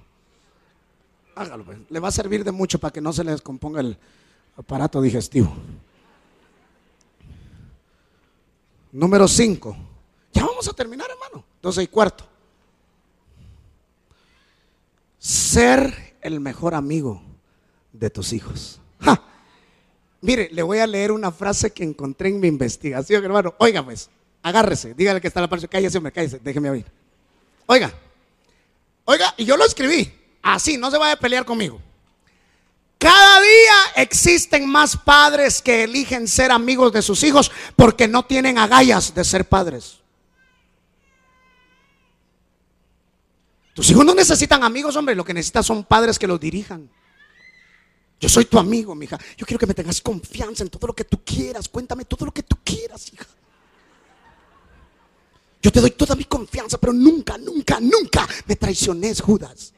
Hágalo, pues. Le va a servir de mucho para que no se le descomponga el aparato digestivo. Número 5. Vamos a terminar, hermano. 12 y cuarto. Ser el mejor amigo de tus hijos. Mire, le voy a leer una frase que encontré en mi investigación, hermano. Oiga, pues, agárrese, dígale que está la parte. Cállese, hombre, cállese, déjeme oír. Oiga, oiga, y yo lo escribí. Así, no se vaya a pelear conmigo. Cada día existen más padres que eligen ser amigos de sus hijos porque no tienen agallas de ser padres. Tus hijos no necesitan amigos, hombre, lo que necesitan son padres que los dirijan. Yo soy tu amigo, mi hija. Yo quiero que me tengas confianza en todo lo que tú quieras. Cuéntame todo lo que tú quieras, hija. Yo te doy toda mi confianza, pero nunca, nunca, nunca me traiciones, Judas.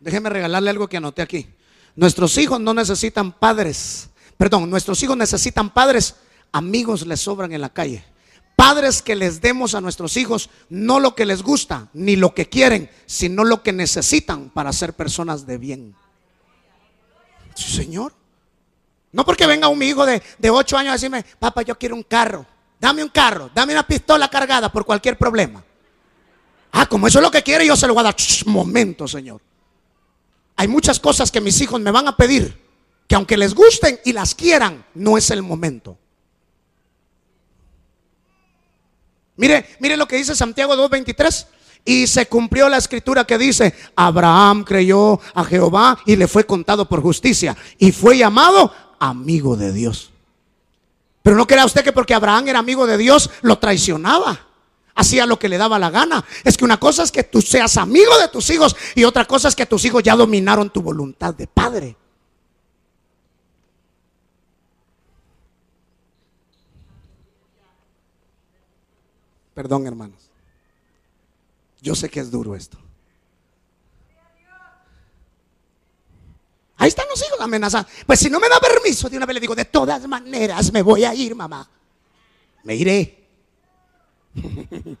Déjeme regalarle algo que anoté aquí. Nuestros hijos no necesitan padres. Perdón, nuestros hijos necesitan padres. Amigos les sobran en la calle. Padres que les demos a nuestros hijos no lo que les gusta, ni lo que quieren, sino lo que necesitan para ser personas de bien. Señor. No porque venga un hijo de, de 8 años a decirme, papá, yo quiero un carro. Dame un carro, dame una pistola cargada por cualquier problema. Ah, como eso es lo que quiere, yo se lo voy a dar. momento, Señor. Hay muchas cosas que mis hijos me van a pedir que aunque les gusten y las quieran, no es el momento. Mire, mire lo que dice Santiago 2:23. Y se cumplió la escritura que dice, Abraham creyó a Jehová y le fue contado por justicia y fue llamado amigo de Dios. Pero no crea usted que porque Abraham era amigo de Dios lo traicionaba hacía lo que le daba la gana. Es que una cosa es que tú seas amigo de tus hijos y otra cosa es que tus hijos ya dominaron tu voluntad de padre. Perdón, hermanos. Yo sé que es duro esto. Ahí están los hijos amenazando. Pues si no me da permiso, de una vez le digo, de todas maneras me voy a ir, mamá. Me iré.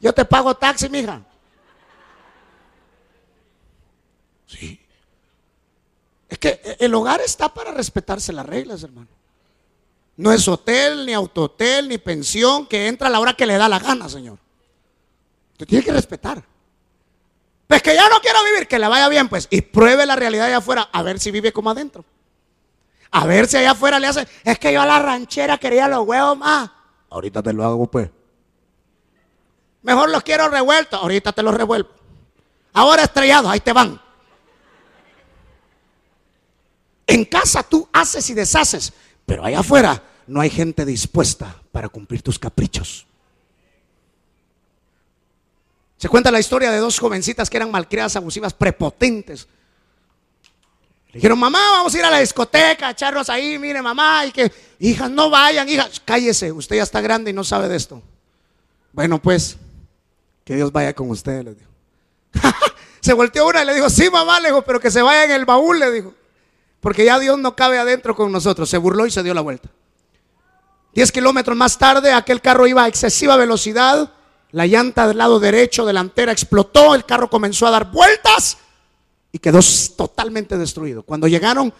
Yo te pago taxi, mija. Sí. Es que el hogar está para respetarse las reglas, hermano. No es hotel, ni autotel, ni pensión que entra a la hora que le da la gana, Señor. Te tiene que respetar. Pues que ya no quiero vivir, que le vaya bien, pues. Y pruebe la realidad allá afuera, a ver si vive como adentro. A ver si allá afuera le hace. Es que yo a la ranchera quería los huevos más. Ahorita te lo hago, pues. Mejor los quiero revueltos. Ahorita te los revuelvo. Ahora estrellados, ahí te van. En casa tú haces y deshaces, pero allá afuera no hay gente dispuesta para cumplir tus caprichos. Se cuenta la historia de dos jovencitas que eran malcriadas, abusivas, prepotentes. Dijeron, mamá, vamos a ir a la discoteca, echarnos ahí, mire, mamá, y que, hijas, no vayan, hijas, cállese, usted ya está grande y no sabe de esto. Bueno, pues, que Dios vaya con usted, les digo. Se volteó una y le dijo, sí mamá, le dijo, pero que se vaya en el baúl, le dijo. Porque ya Dios no cabe adentro con nosotros. Se burló y se dio la vuelta. Diez kilómetros más tarde, aquel carro iba a excesiva velocidad. La llanta del lado derecho delantera explotó. El carro comenzó a dar vueltas y quedó totalmente destruido. Cuando llegaron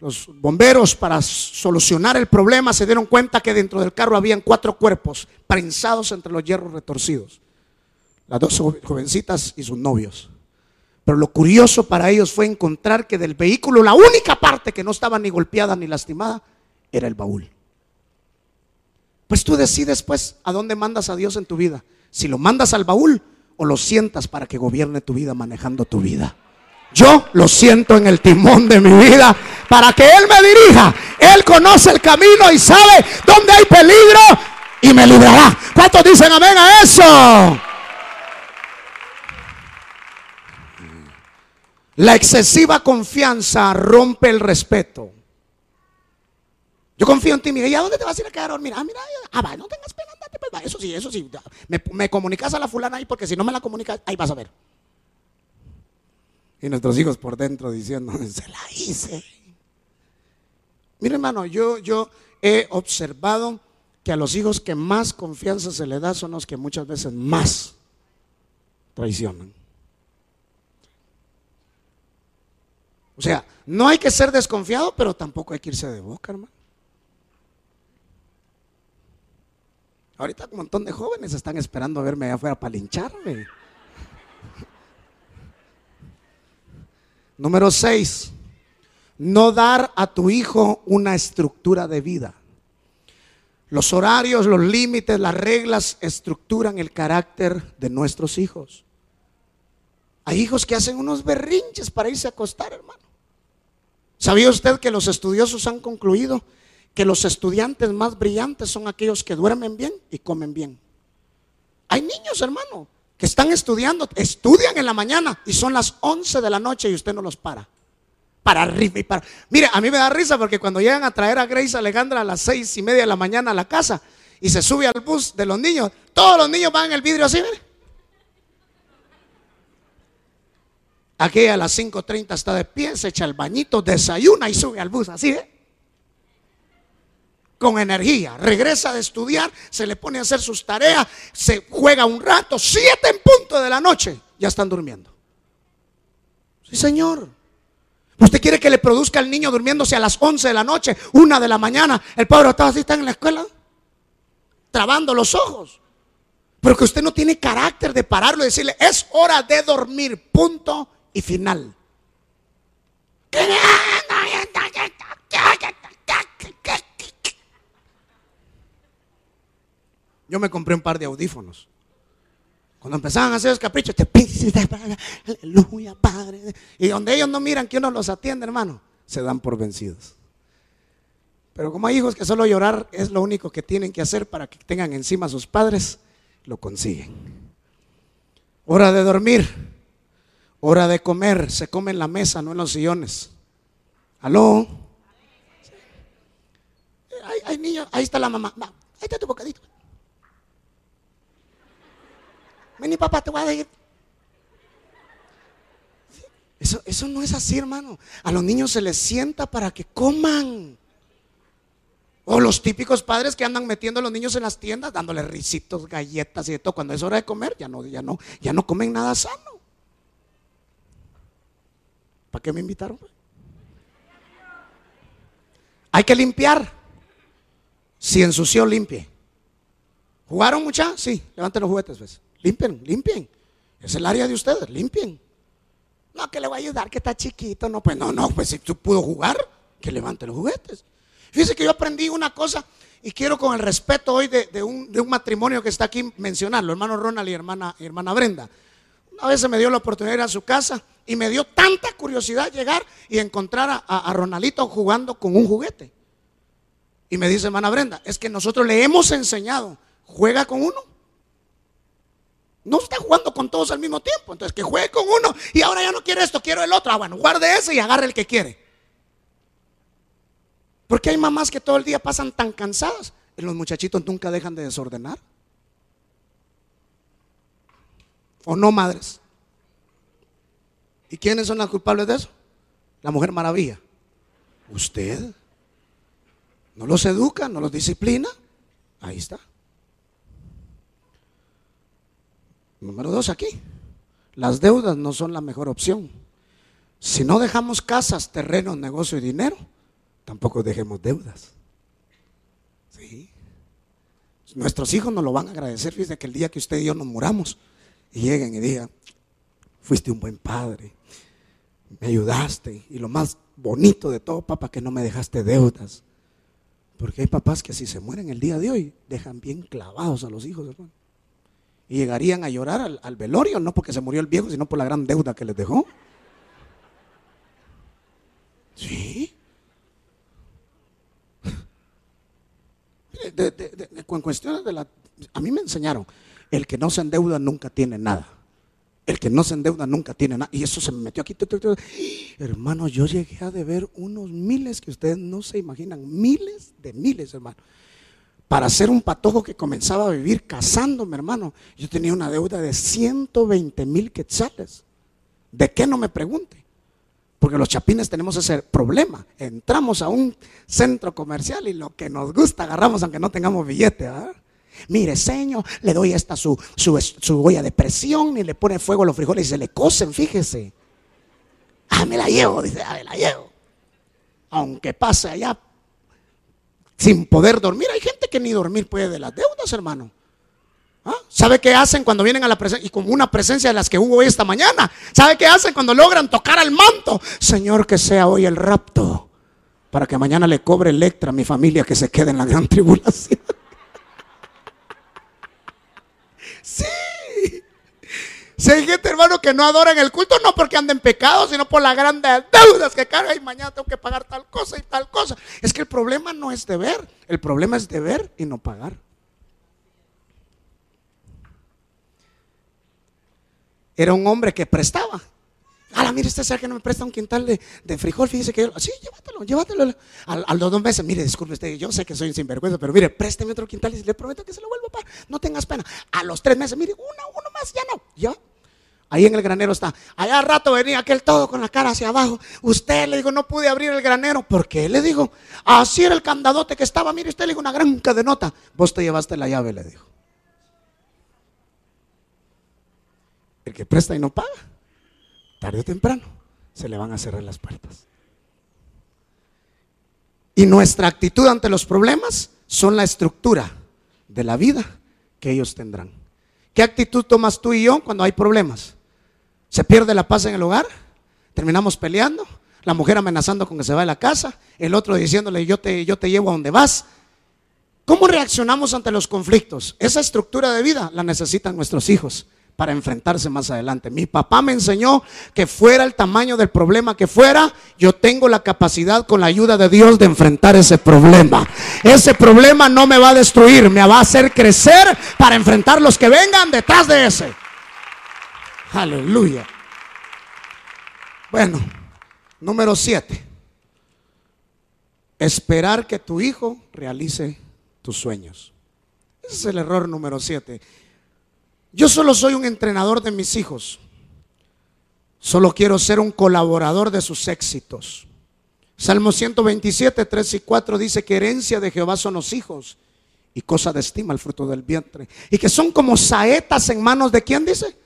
los bomberos para solucionar el problema, se dieron cuenta que dentro del carro habían cuatro cuerpos prensados entre los hierros retorcidos. Las dos jovencitas y sus novios. Pero lo curioso para ellos fue encontrar que del vehículo la única parte que no estaba ni golpeada ni lastimada era el baúl. Pues tú decides pues a dónde mandas a Dios en tu vida. Si lo mandas al baúl o lo sientas para que gobierne tu vida manejando tu vida. Yo lo siento en el timón de mi vida para que Él me dirija. Él conoce el camino y sabe dónde hay peligro y me librará. ¿Cuántos dicen amén a eso? La excesiva confianza rompe el respeto. Yo confío en ti, mira, ¿y a dónde te vas a ir a quedar a dormir? Ah, mira, ah, va, no tengas pena, andate, pues, va. Eso sí, eso sí. Me, comunicas a la fulana ahí porque si no me la comunicas, ahí vas a ver. Y nuestros hijos por dentro diciendo, se la hice. Mira, hermano, yo, yo he observado que a los hijos que más confianza se le da son los que muchas veces más traicionan. O sea, no hay que ser desconfiado, pero tampoco hay que irse de boca, hermano. Ahorita un montón de jóvenes están esperando a verme allá afuera para lincharme. Número 6. No dar a tu hijo una estructura de vida. Los horarios, los límites, las reglas estructuran el carácter de nuestros hijos. Hay hijos que hacen unos berrinches para irse a acostar, hermano. ¿Sabía usted que los estudiosos han concluido que los estudiantes más brillantes son aquellos que duermen bien y comen bien? Hay niños, hermano, que están estudiando, estudian en la mañana y son las 11 de la noche y usted no los para. Para arriba y para. Mire, a mí me da risa porque cuando llegan a traer a Grace Alejandra a las seis y media de la mañana a la casa y se sube al bus de los niños, todos los niños van en el vidrio así, mire. Aquí a las 5.30 está de pie, se echa el bañito, desayuna y sube al bus, así, ¿eh? Con energía, regresa de estudiar, se le pone a hacer sus tareas, se juega un rato, siete en punto de la noche, ya están durmiendo. Sí, señor. ¿Usted quiere que le produzca al niño durmiéndose a las 11 de la noche, una de la mañana? El pobre estaba así, está en la escuela, trabando los ojos. Pero que usted no tiene carácter de pararlo y decirle, es hora de dormir, punto y final. Yo me compré un par de audífonos. Cuando empezaban a hacer los caprichos, te aleluya, Padre. Y donde ellos no miran que uno los atiende, hermano, se dan por vencidos. Pero como hay hijos que solo llorar es lo único que tienen que hacer para que tengan encima a sus padres, lo consiguen. Hora de dormir. Hora de comer, se come en la mesa, no en los sillones. ¿Aló? Hay, niños, ahí está la mamá. ahí está tu bocadito. Vení, papá, te voy a decir. Eso, eso no es así, hermano. A los niños se les sienta para que coman. O los típicos padres que andan metiendo a los niños en las tiendas, dándoles risitos, galletas y de todo. Cuando es hora de comer, ya no, ya no, ya no comen nada sano. ¿Para qué me invitaron? Hay que limpiar. Si ensució, limpie. ¿Jugaron mucha? Sí, levanten los juguetes, pues. Limpien, limpien. Es el área de ustedes, limpien. No, que le voy a ayudar, que está chiquito. No, pues no, no, pues si tú pudo jugar, que levante los juguetes. Fíjese que yo aprendí una cosa y quiero con el respeto hoy de, un, matrimonio que está aquí mencionarlo, hermano Ronald y hermana, hermana Brenda. Una vez se me dio la oportunidad de ir a su casa y me dio tanta curiosidad llegar y encontrar a, Ronalito jugando con un juguete. Y me dice, hermana Brenda, es que nosotros le hemos enseñado, juega con uno. No está jugando con todos al mismo tiempo. Entonces, que juegue con uno y ahora ya no quiere esto, quiero el otro. Ah, bueno, guarde ese y agarre el que quiere. Porque hay mamás que todo el día pasan tan cansadas y los muchachitos nunca dejan de desordenar. ¿O no, madres? ¿Y quiénes son las culpables de eso? La mujer maravilla. ¿Usted? ¿No los educa? ¿No los disciplina? Ahí está. Número dos aquí. Las deudas no son la mejor opción. Si no dejamos casas, terrenos, negocio y dinero, tampoco dejemos deudas. ¿Sí? Nuestros hijos nos lo van a agradecer. Fíjese que el día que usted y yo nos muramos y lleguen y digan, fuiste un buen padre, me ayudaste. Y lo más bonito de todo, papá, que no me dejaste deudas. Porque hay papás que si se mueren el día de hoy, dejan bien clavados a los hijos, hermano. Y llegarían a llorar al, velorio, no porque se murió el viejo, sino por la gran deuda que les dejó. Sí. De, con cuestiones de la... A mí me enseñaron, el que no se endeuda nunca tiene nada. El que no se endeuda nunca tiene nada. Y eso se me metió aquí. Hermano, yo llegué a deber unos miles que ustedes no se imaginan. Miles de miles, hermano. Para ser un patojo que comenzaba a vivir casándome, hermano. Yo tenía una deuda de 120 mil quetzales. ¿De qué no me pregunte? Porque los chapines tenemos ese problema. Entramos a un centro comercial y lo que nos gusta agarramos aunque no tengamos billete. Mire, señor, le doy esta su, su, su, olla de presión y le pone fuego a los frijoles y se le cocen, fíjese. Ah, me la llevo, dice, ah, me la llevo. Aunque pase allá sin poder dormir. Hay gente que ni dormir puede de las deudas, hermano. ¿Ah? ¿Sabe qué hacen cuando vienen a la presencia? Y como una presencia de las que hubo hoy esta mañana. ¿Sabe qué hacen cuando logran tocar al manto? Señor, que sea hoy el rapto. Para que mañana le cobre Electra a mi familia que se quede en la gran tribulación. Sí. Si hay gente, hermano, que no adoran el culto, no porque anden pecados, sino por las grandes deudas que carga y mañana tengo que pagar tal cosa y tal cosa. Es que el problema no es deber, el problema es deber y no pagar. era un hombre que prestaba. Ahora, mire, este ser que no me presta un quintal de, de frijol, fíjese que yo, sí, llévatelo, llévatelo. Al, los dos meses, mire, disculpe usted, yo sé que soy un sinvergüenza, pero mire, présteme otro quintal y le prometo que se lo vuelvo a pagar. No tengas pena. A los tres meses, mire, uno, uno más, ya no, ya. Ahí en el granero está. Allá al rato venía aquel todo con la cara hacia abajo. Usted le dijo, no pude abrir el granero. ¿Por qué? Le dijo, así era el candadote que estaba. Mire, usted le dijo una gran cadenota. Vos te llevaste la llave, le dijo. El que presta y no paga, tarde o temprano se le van a cerrar las puertas. Y nuestra actitud ante los problemas son la estructura de la vida que ellos tendrán. ¿Qué actitud tomas tú y yo cuando hay problemas? ¿Se pierde la paz en el hogar? ¿Terminamos peleando? La mujer amenazando con que se va de la casa, el otro diciéndole yo te, yo te llevo a donde vas. ¿Cómo reaccionamos ante los conflictos? Esa estructura de vida la necesitan nuestros hijos para enfrentarse más adelante. Mi papá me enseñó que fuera el tamaño del problema que fuera, yo tengo la capacidad con la ayuda de Dios de enfrentar ese problema. Ese problema no me va a destruir, me va a hacer crecer para enfrentar los que vengan detrás de ese. Aleluya. Bueno, número siete. Esperar que tu hijo realice tus sueños. Ese es el error número siete. Yo solo soy un entrenador de mis hijos. Solo quiero ser un colaborador de sus éxitos. Salmo 127, 3 y 4 dice que herencia de Jehová son los hijos y cosa de estima el fruto del vientre. Y que son como saetas en manos de quién dice?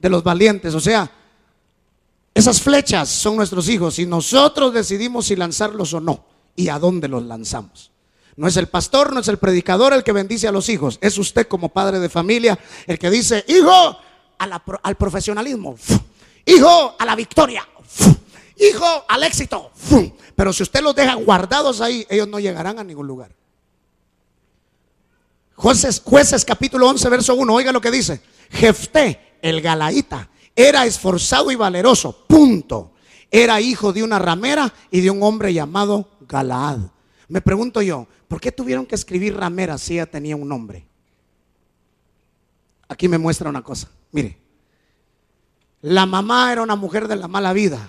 De los valientes. O sea, esas flechas son nuestros hijos y nosotros decidimos si lanzarlos o no y a dónde los lanzamos. No es el pastor, no es el predicador el que bendice a los hijos. Es usted como padre de familia el que dice, hijo, al profesionalismo. Hijo, a la victoria. Hijo, al éxito. Pero si usted los deja guardados ahí, ellos no llegarán a ningún lugar. Jueces, jueces capítulo 11, verso 1. Oiga lo que dice. Jefté, el galaíta, era esforzado y valeroso. Punto. Era hijo de una ramera y de un hombre llamado Galaad. Me pregunto yo, ¿por qué tuvieron que escribir ramera si ella tenía un nombre? Aquí me muestra una cosa. Mire, la mamá era una mujer de la mala vida.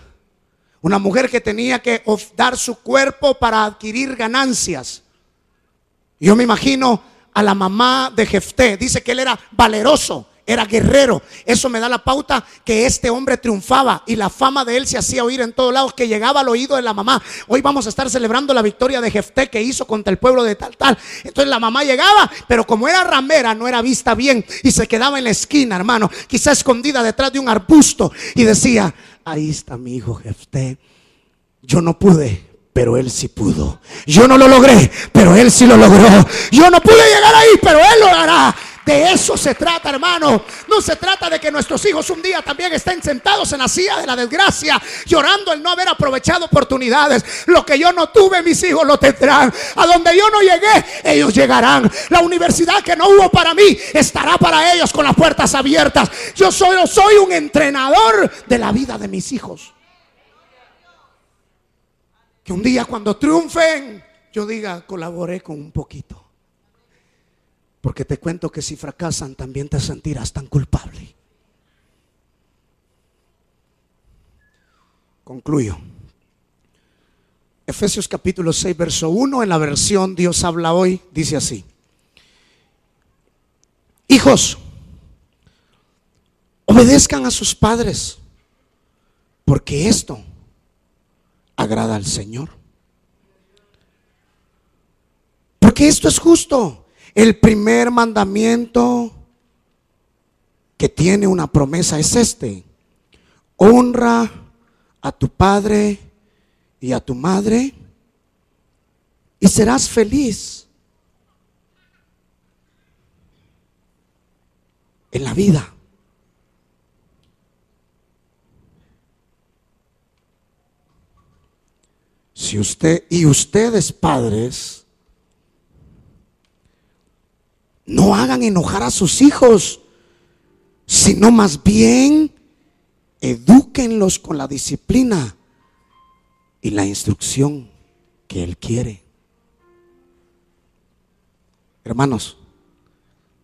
Una mujer que tenía que dar su cuerpo para adquirir ganancias. Yo me imagino a la mamá de Jefté. Dice que él era valeroso era guerrero. Eso me da la pauta que este hombre triunfaba y la fama de él se hacía oír en todos lados, que llegaba al oído de la mamá. Hoy vamos a estar celebrando la victoria de Jefté que hizo contra el pueblo de tal, tal. Entonces la mamá llegaba, pero como era ramera, no era vista bien y se quedaba en la esquina, hermano, quizá escondida detrás de un arbusto y decía, ahí está mi hijo Jefté. Yo no pude, pero él sí pudo. Yo no lo logré, pero él sí lo logró. Yo no pude llegar ahí, pero él lo hará. De eso se trata, hermano. No se trata de que nuestros hijos un día también estén sentados en la silla de la desgracia, llorando el no haber aprovechado oportunidades. Lo que yo no tuve, mis hijos lo tendrán. A donde yo no llegué, ellos llegarán. La universidad que no hubo para mí estará para ellos con las puertas abiertas. Yo soy, soy un entrenador de la vida de mis hijos. Que un día cuando triunfen, yo diga, colaboré con un poquito. Porque te cuento que si fracasan también te sentirás tan culpable. Concluyo. Efesios capítulo 6, verso 1, en la versión Dios habla hoy, dice así. Hijos, obedezcan a sus padres, porque esto agrada al Señor. Porque esto es justo. El primer mandamiento que tiene una promesa es este. Honra a tu padre y a tu madre y serás feliz en la vida. Si usted y ustedes padres no hagan enojar a sus hijos, sino más bien edúquenlos con la disciplina y la instrucción que Él quiere. Hermanos,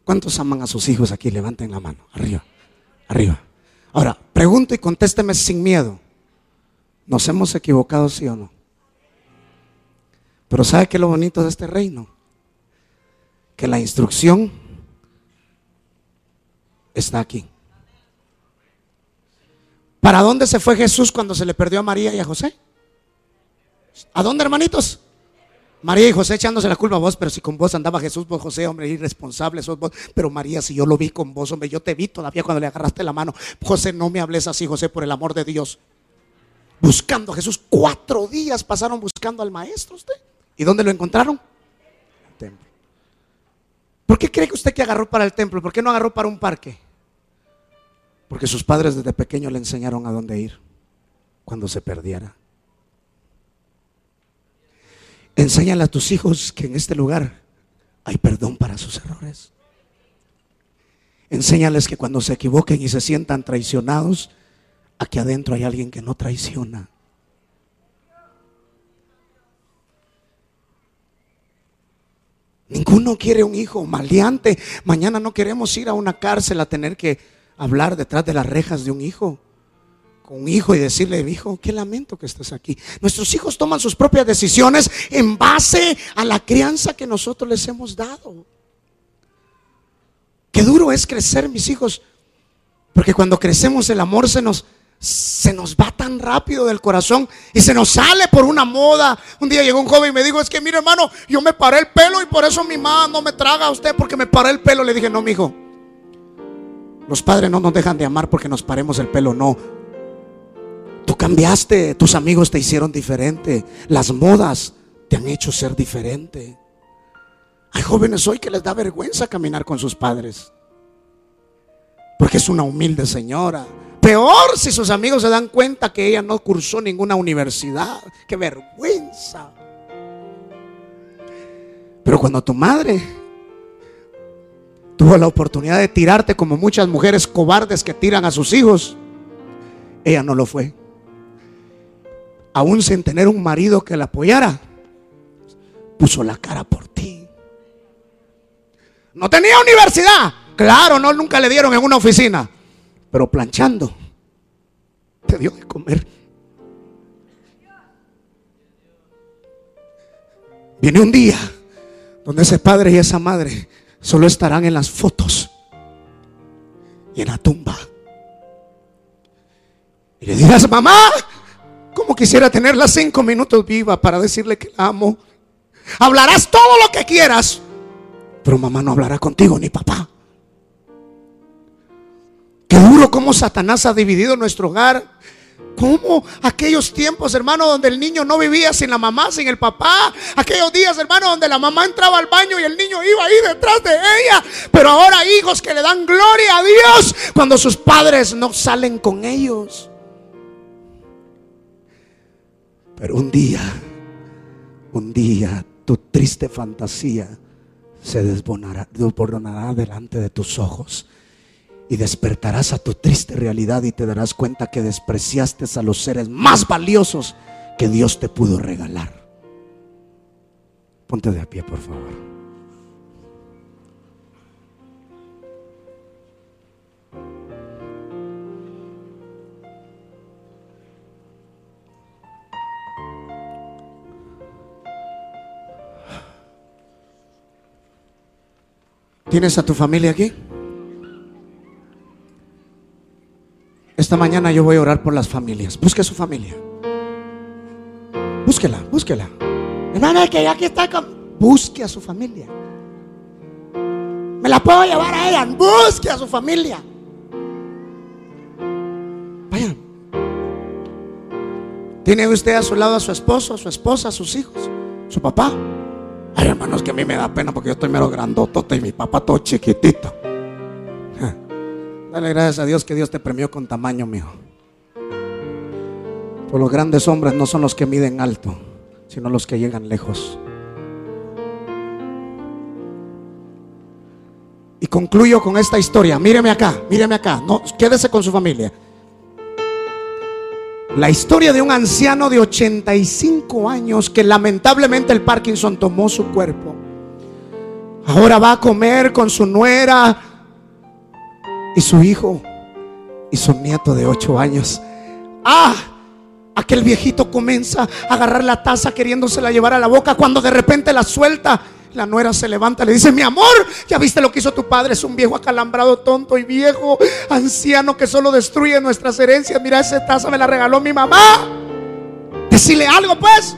¿cuántos aman a sus hijos aquí? Levanten la mano, arriba, arriba. Ahora, pregunto y contésteme sin miedo. ¿Nos hemos equivocado, sí o no? Pero ¿sabe qué es lo bonito de este reino? Que la instrucción está aquí. ¿Para dónde se fue Jesús cuando se le perdió a María y a José? ¿A dónde, hermanitos? María y José echándose la culpa a vos, pero si con vos andaba Jesús, vos José, hombre, irresponsable sos vos. Pero María, si yo lo vi con vos, hombre, yo te vi todavía cuando le agarraste la mano. José, no me hables así, José, por el amor de Dios. Buscando a Jesús, cuatro días pasaron buscando al maestro usted. ¿Y dónde lo encontraron? ¿Por qué cree que usted que agarró para el templo? ¿Por qué no agarró para un parque? Porque sus padres desde pequeño le enseñaron a dónde ir cuando se perdiera. Enséñale a tus hijos que en este lugar hay perdón para sus errores. Enséñales que cuando se equivoquen y se sientan traicionados, aquí adentro hay alguien que no traiciona. Ninguno quiere un hijo maleante. Mañana no queremos ir a una cárcel a tener que hablar detrás de las rejas de un hijo. Con un hijo y decirle, hijo, qué lamento que estés aquí. Nuestros hijos toman sus propias decisiones en base a la crianza que nosotros les hemos dado. Qué duro es crecer, mis hijos. Porque cuando crecemos el amor se nos, se nos va tan rápido del corazón y se nos sale por una moda. Un día llegó un joven y me dijo, es que mire hermano, yo me paré el pelo y por eso mi mamá no me traga a usted porque me paré el pelo. Le dije, no, mi hijo, los padres no nos dejan de amar porque nos paremos el pelo, no. Tú cambiaste, tus amigos te hicieron diferente, las modas te han hecho ser diferente. Hay jóvenes hoy que les da vergüenza caminar con sus padres. Porque es una humilde señora, Peor si sus amigos se dan cuenta que ella no cursó ninguna universidad. Qué vergüenza. Pero cuando tu madre tuvo la oportunidad de tirarte como muchas mujeres cobardes que tiran a sus hijos, ella no lo fue. Aún sin tener un marido que la apoyara, puso la cara por ti. No tenía universidad. Claro, no nunca le dieron en una oficina pero planchando, te dio de comer. Viene un día donde ese padre y esa madre solo estarán en las fotos. y en la tumba. Y le dirás, mamá, como quisiera tenerla cinco minutos viva para decirle que la amo. Hablarás todo lo que quieras, pero mamá no hablará contigo ni papá. Qué duro como Satanás ha dividido nuestro hogar. Como aquellos tiempos, hermano, donde el niño no vivía sin la mamá, sin el papá. Aquellos días, hermano, donde la mamá entraba al baño y el niño iba ahí detrás de ella. Pero ahora hijos que le dan gloria a Dios cuando sus padres no salen con ellos. Pero un día, un día, tu triste fantasía se desbordará, delante de tus ojos y despertarás a tu triste realidad y te darás cuenta que despreciaste a los seres más valiosos que Dios te pudo regalar. Ponte de pie, por favor. ¿Tienes a tu familia aquí? Esta mañana yo voy a orar por las familias. Busque su familia. Búsquela, búsquela. Hermana, que aquí está con... Busque a su familia. Me la puedo llevar a ella. Busque a su familia. Vayan. ¿Tiene usted a su lado a su esposo, a su esposa, a sus hijos, su papá? Ay, hermanos, que a mí me da pena porque yo estoy mero grandotote y mi papá todo chiquitito. Dale gracias a Dios que Dios te premió con tamaño, mijo. Por los grandes hombres no son los que miden alto, sino los que llegan lejos. Y concluyo con esta historia. Míreme acá, míreme acá. No, quédese con su familia. La historia de un anciano de 85 años que lamentablemente el Parkinson tomó su cuerpo. Ahora va a comer con su nuera y su hijo y su nieto de 8 años. Ah, aquel viejito comienza a agarrar la taza queriéndosela llevar a la boca cuando de repente la suelta la nuera se levanta, le dice, mi amor, ya viste lo que hizo tu padre, es un viejo acalambrado, tonto y viejo, anciano que solo destruye nuestras herencias. Mira, esa taza me la regaló mi mamá. Decile algo, pues.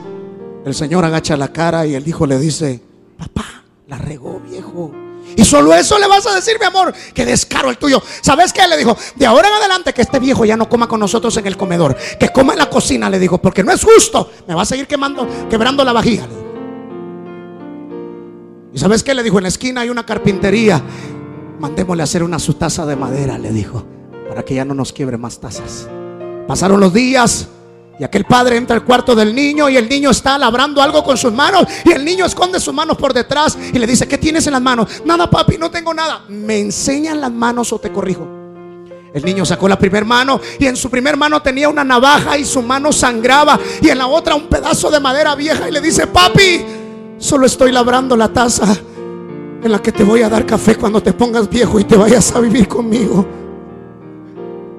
El señor agacha la cara y el hijo le dice, papá, la regó, viejo. Y solo eso le vas a decir, mi amor, que descaro el tuyo. ¿Sabes qué? Le dijo, de ahora en adelante que este viejo ya no coma con nosotros en el comedor, que coma en la cocina, le dijo, porque no es justo. Me va a seguir quemando, quebrando la vajilla. ¿Y sabes qué? Le dijo, en la esquina hay una carpintería. Mandémosle a hacer una su taza de madera, le dijo, para que ya no nos quiebre más tazas. Pasaron los días y aquel padre entra al cuarto del niño y el niño está labrando algo con sus manos y el niño esconde sus manos por detrás y le dice, ¿qué tienes en las manos? Nada, papi, no tengo nada. ¿Me enseñan las manos o te corrijo? El niño sacó la primera mano y en su primer mano tenía una navaja y su mano sangraba y en la otra un pedazo de madera vieja y le dice, papi, Solo estoy labrando la taza en la que te voy a dar café cuando te pongas viejo y te vayas a vivir conmigo.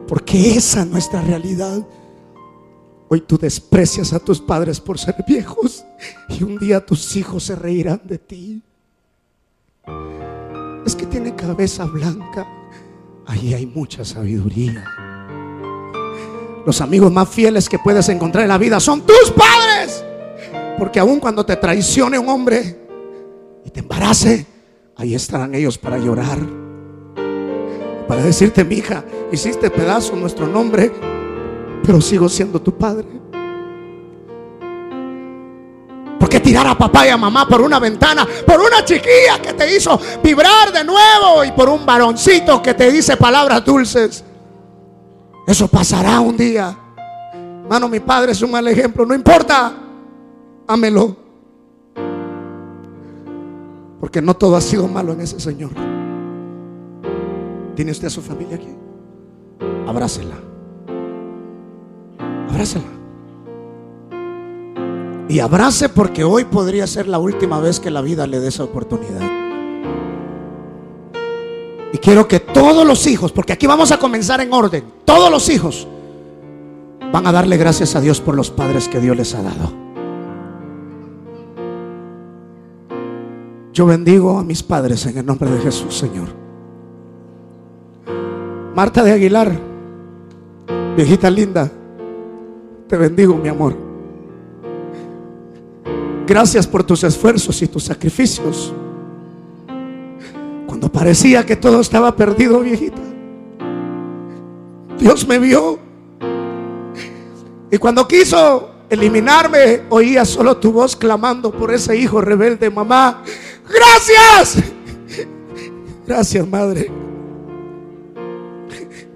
Porque esa es nuestra realidad. Hoy tú desprecias a tus padres por ser viejos y un día tus hijos se reirán de ti. Es que tiene cabeza blanca. Ahí hay mucha sabiduría. Los amigos más fieles que puedes encontrar en la vida son tus padres. Porque aun cuando te traicione un hombre y te embarace, ahí estarán ellos para llorar. Para decirte, mi hija, hiciste pedazo nuestro nombre, pero sigo siendo tu padre. Porque tirar a papá y a mamá por una ventana, por una chiquilla que te hizo vibrar de nuevo y por un varoncito que te dice palabras dulces. Eso pasará un día. Mano, mi padre es un mal ejemplo, no importa ámelo. Porque no todo ha sido malo en ese Señor. ¿Tiene usted a su familia aquí? Abrácela. Abrácela. Y abrace porque hoy podría ser la última vez que la vida le dé esa oportunidad. Y quiero que todos los hijos, porque aquí vamos a comenzar en orden, todos los hijos van a darle gracias a Dios por los padres que Dios les ha dado. Yo bendigo a mis padres en el nombre de Jesús, Señor. Marta de Aguilar, viejita linda, te bendigo, mi amor. Gracias por tus esfuerzos y tus sacrificios. Cuando parecía que todo estaba perdido, viejita, Dios me vio. Y cuando quiso eliminarme, oía solo tu voz clamando por ese hijo rebelde, mamá. Gracias. Gracias, madre.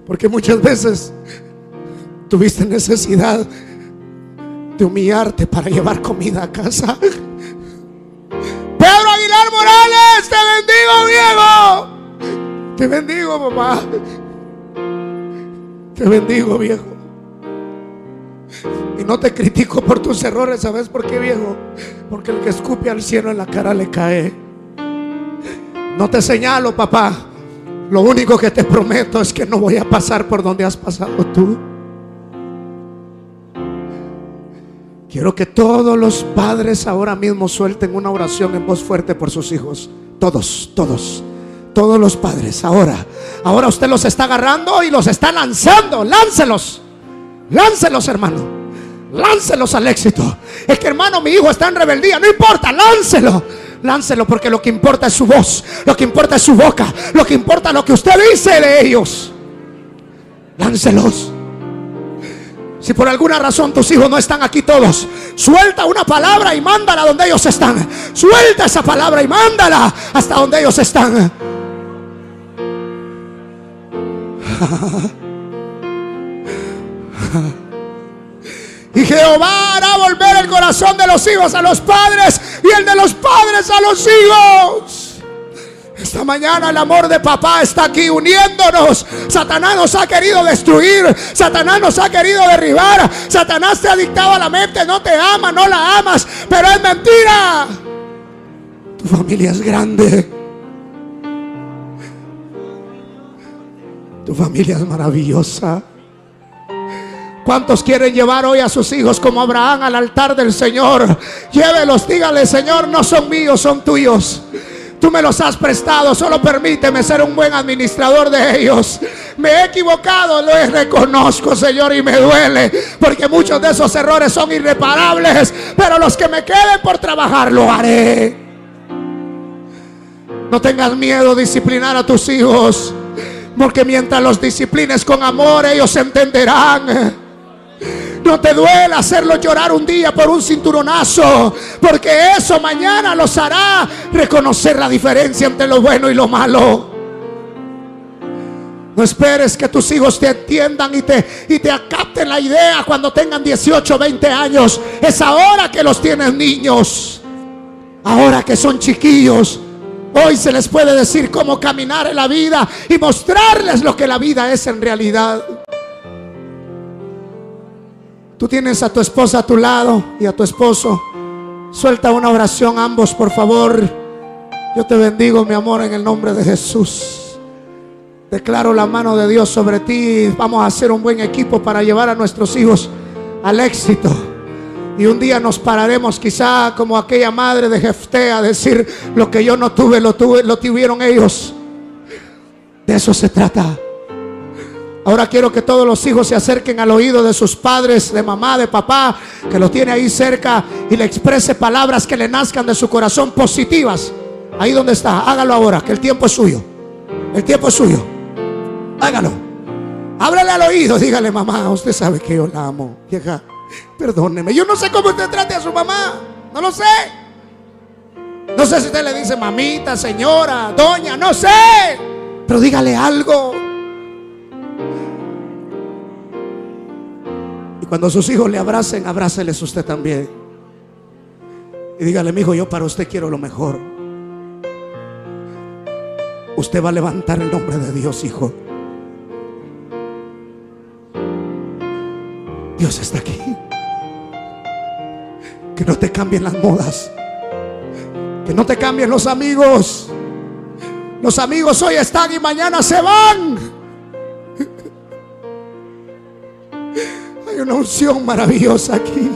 Porque muchas veces tuviste necesidad de humillarte para llevar comida a casa. Pedro Aguilar Morales, te bendigo, viejo. Te bendigo, mamá. Te bendigo, viejo. Y no te critico por tus errores, ¿sabes por qué, viejo? Porque el que escupe al cielo en la cara le cae. No te señalo, papá. Lo único que te prometo es que no voy a pasar por donde has pasado tú. Quiero que todos los padres ahora mismo suelten una oración en voz fuerte por sus hijos. Todos, todos. Todos los padres. Ahora. Ahora usted los está agarrando y los está lanzando. Láncelos. Láncelos, hermano. Láncelos al éxito. Es que hermano, mi hijo está en rebeldía. No importa, láncelo. Láncelo porque lo que importa es su voz. Lo que importa es su boca. Lo que importa es lo que usted dice de ellos. Láncelos. Si por alguna razón tus hijos no están aquí todos, suelta una palabra y mándala donde ellos están. Suelta esa palabra y mándala hasta donde ellos están. Y Jehová hará volver el corazón de los hijos a los padres y el de los padres a los hijos. Esta mañana el amor de papá está aquí uniéndonos. Satanás nos ha querido destruir. Satanás nos ha querido derribar. Satanás te ha dictado a la mente. No te ama, no la amas. Pero es mentira. Tu familia es grande. Tu familia es maravillosa. ¿Cuántos quieren llevar hoy a sus hijos como Abraham al altar del Señor? Llévelos, dígale, Señor, no son míos, son tuyos. Tú me los has prestado, solo permíteme ser un buen administrador de ellos. Me he equivocado, lo reconozco, Señor, y me duele, porque muchos de esos errores son irreparables, pero los que me queden por trabajar lo haré. No tengas miedo disciplinar a tus hijos, porque mientras los disciplines con amor, ellos entenderán. No te duele hacerlo llorar un día por un cinturonazo, porque eso mañana los hará reconocer la diferencia entre lo bueno y lo malo. No esperes que tus hijos te entiendan y te, y te la idea cuando tengan 18, 20 años. Es ahora que los tienes niños. Ahora que son chiquillos. Hoy se les puede decir cómo caminar en la vida y mostrarles lo que la vida es en realidad. Tú tienes a tu esposa a tu lado y a tu esposo. Suelta una oración ambos, por favor. Yo te bendigo, mi amor, en el nombre de Jesús. Declaro la mano de Dios sobre ti. Vamos a hacer un buen equipo para llevar a nuestros hijos al éxito. Y un día nos pararemos quizá como aquella madre de Jefté a decir lo que yo no tuve, lo, tuve, lo tuvieron ellos. De eso se trata. Ahora quiero que todos los hijos se acerquen al oído de sus padres, de mamá, de papá, que lo tiene ahí cerca y le exprese palabras que le nazcan de su corazón positivas. Ahí donde está, hágalo ahora, que el tiempo es suyo. El tiempo es suyo. Hágalo. Háblale al oído, dígale, mamá, usted sabe que yo la amo. Vieja, perdóneme. Yo no sé cómo usted trate a su mamá. No lo sé. No sé si usted le dice mamita, señora, doña, no sé. Pero dígale algo. Cuando sus hijos le abracen, abráceles usted también. Y dígale, mi hijo, yo para usted quiero lo mejor. Usted va a levantar el nombre de Dios, hijo. Dios está aquí. Que no te cambien las modas. Que no te cambien los amigos. Los amigos hoy están y mañana se van. Una unción maravillosa aquí.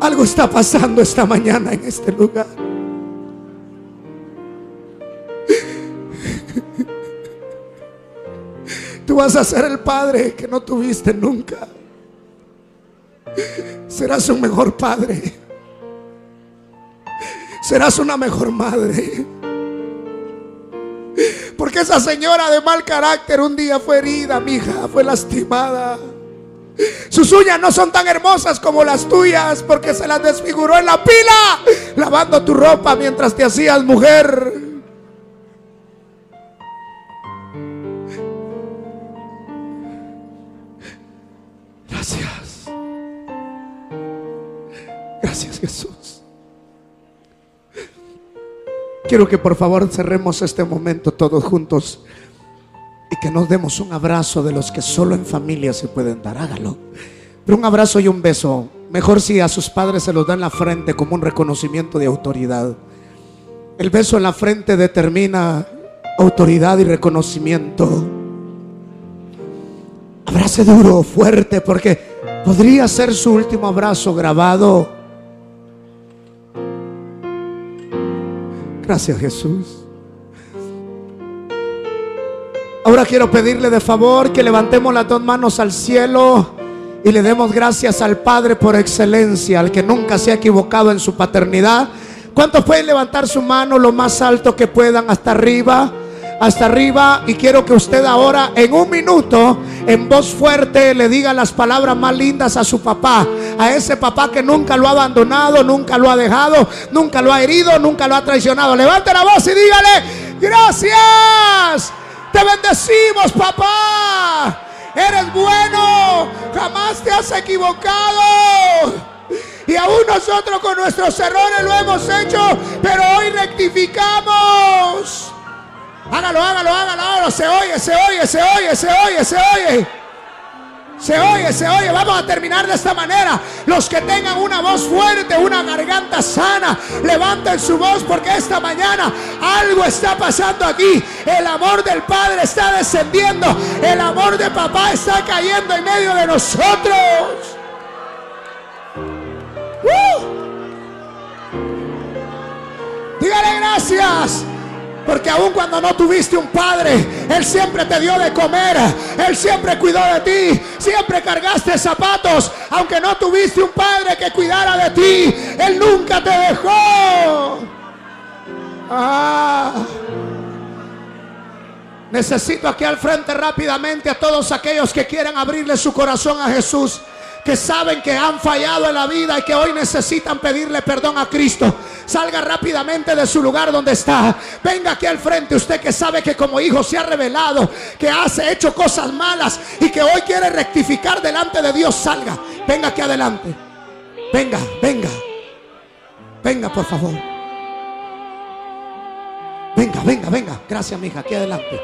Algo está pasando esta mañana en este lugar. vas a ser el padre que no tuviste nunca. Serás un mejor padre. Serás una mejor madre. Porque esa señora de mal carácter un día fue herida, mi hija, fue lastimada. Sus uñas no son tan hermosas como las tuyas porque se las desfiguró en la pila lavando tu ropa mientras te hacías mujer. Gracias. Gracias Jesús. Quiero que por favor cerremos este momento todos juntos y que nos demos un abrazo de los que solo en familia se pueden dar. Hágalo. Pero un abrazo y un beso. Mejor si a sus padres se los da en la frente como un reconocimiento de autoridad. El beso en la frente determina autoridad y reconocimiento. Abrace duro, fuerte, porque podría ser su último abrazo grabado. Gracias Jesús. Ahora quiero pedirle de favor que levantemos las dos manos al cielo y le demos gracias al Padre por excelencia, al que nunca se ha equivocado en su paternidad. ¿Cuántos pueden levantar su mano lo más alto que puedan hasta arriba? Hasta arriba y quiero que usted ahora en un minuto en voz fuerte le diga las palabras más lindas a su papá, a ese papá que nunca lo ha abandonado, nunca lo ha dejado, nunca lo ha herido, nunca lo ha traicionado. Levante la voz y dígale, gracias. Te bendecimos, papá. Eres bueno. Jamás te has equivocado. Y aún nosotros con nuestros errores lo hemos hecho, pero hoy rectificamos. Hágalo, hágalo, hágalo, hágalo. Se oye, se oye, se oye, se oye, se oye. Se oye, se oye. Vamos a terminar de esta manera. Los que tengan una voz fuerte, una garganta sana, levanten su voz porque esta mañana algo está pasando aquí. El amor del Padre está descendiendo. El amor de papá está cayendo en medio de nosotros. ¡Uh! Dígale gracias. Porque aun cuando no tuviste un padre, Él siempre te dio de comer. Él siempre cuidó de ti. Siempre cargaste zapatos. Aunque no tuviste un padre que cuidara de ti, Él nunca te dejó. Ah. Necesito aquí al frente rápidamente a todos aquellos que quieran abrirle su corazón a Jesús que saben que han fallado en la vida y que hoy necesitan pedirle perdón a Cristo. Salga rápidamente de su lugar donde está. Venga aquí al frente usted que sabe que como hijo se ha revelado, que hace hecho cosas malas y que hoy quiere rectificar delante de Dios. Salga. Venga aquí adelante. Venga, venga. Venga, por favor. Venga, venga, venga. Gracias, mija. Aquí adelante.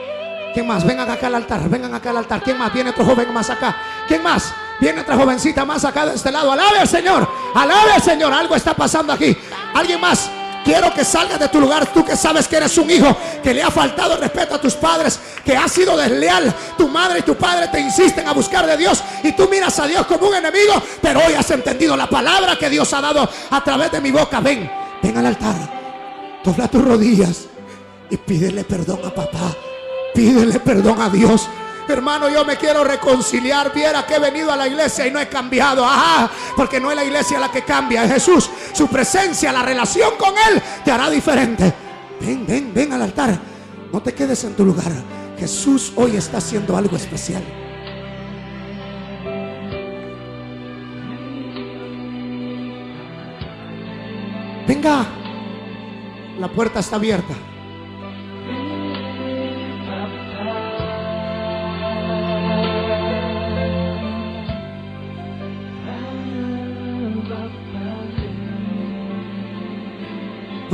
¿Quién más? Vengan acá al altar. Vengan acá al altar. ¿Quién más? Viene otro joven más acá. ¿Quién más? Viene otra jovencita más acá de este lado. Alabe al Señor. Alabe al Señor. Algo está pasando aquí. Alguien más. Quiero que salgas de tu lugar, tú que sabes que eres un hijo, que le ha faltado respeto a tus padres, que has sido desleal. Tu madre y tu padre te insisten a buscar de Dios y tú miras a Dios como un enemigo, pero hoy has entendido la palabra que Dios ha dado a través de mi boca. Ven, ven al altar, dobla tus rodillas y pídele perdón a papá, pídele perdón a Dios. Hermano, yo me quiero reconciliar. Viera que he venido a la iglesia y no he cambiado. Ajá, porque no es la iglesia la que cambia, es Jesús. Su presencia, la relación con Él te hará diferente. Ven, ven, ven al altar. No te quedes en tu lugar. Jesús hoy está haciendo algo especial. Venga, la puerta está abierta.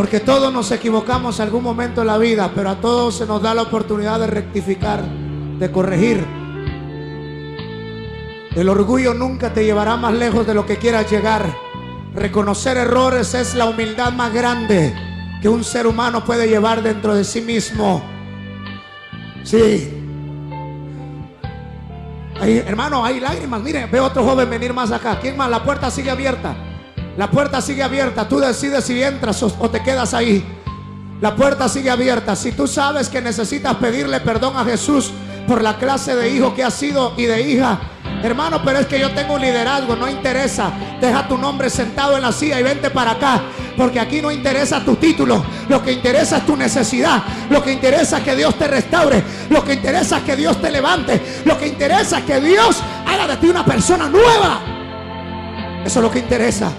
Porque todos nos equivocamos en algún momento en la vida, pero a todos se nos da la oportunidad de rectificar, de corregir. El orgullo nunca te llevará más lejos de lo que quieras llegar. Reconocer errores es la humildad más grande que un ser humano puede llevar dentro de sí mismo. Sí. hermano, hay lágrimas. Mire, veo otro joven venir más acá. ¿Quién más? La puerta sigue abierta. La puerta sigue abierta. Tú decides si entras o, te quedas ahí. La puerta sigue abierta. Si tú sabes que necesitas pedirle perdón a Jesús por la clase de hijo que has sido y de hija. Hermano, pero es que yo tengo un liderazgo, no interesa. Deja tu nombre sentado en la silla y vente para acá. Porque aquí no interesa tu título. Lo que interesa es tu necesidad. Lo que interesa es que Dios te restaure. Lo que interesa es que Dios te levante. Lo que interesa es que Dios haga de ti una persona nueva. Eso es lo que interesa.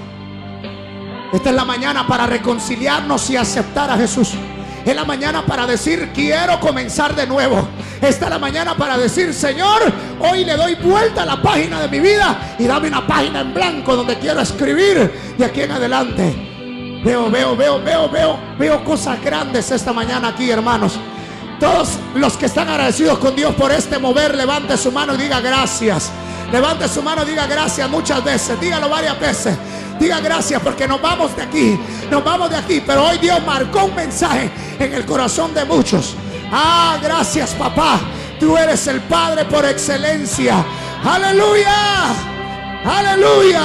Esta es la mañana para reconciliarnos y aceptar a Jesús. Es la mañana para decir, quiero comenzar de nuevo. Esta es la mañana para decir, Señor, hoy le doy vuelta a la página de mi vida y dame una página en blanco donde quiero escribir de aquí en adelante. Veo, veo, veo, veo, veo, veo cosas grandes esta mañana aquí, hermanos. Todos los que están agradecidos con Dios por este mover, levante su mano y diga gracias. Levante su mano diga gracias muchas veces. Dígalo varias veces. Diga gracias porque nos vamos de aquí. Nos vamos de aquí. Pero hoy Dios marcó un mensaje en el corazón de muchos. Ah, gracias papá. Tú eres el Padre por excelencia. Aleluya. Aleluya.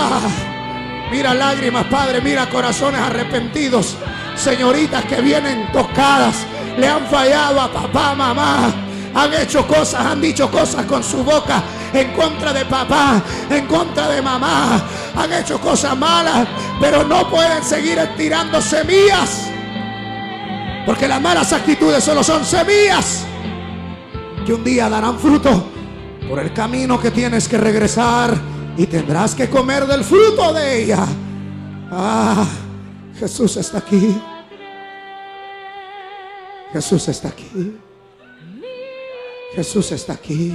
Mira lágrimas, Padre. Mira corazones arrepentidos. Señoritas que vienen tocadas. Le han fallado a papá, mamá. Han hecho cosas, han dicho cosas con su boca en contra de papá, en contra de mamá. Han hecho cosas malas, pero no pueden seguir estirando semillas. Porque las malas actitudes solo son semillas que un día darán fruto por el camino que tienes que regresar y tendrás que comer del fruto de ella. Ah, Jesús está aquí. Jesús está aquí. Jesús está aquí.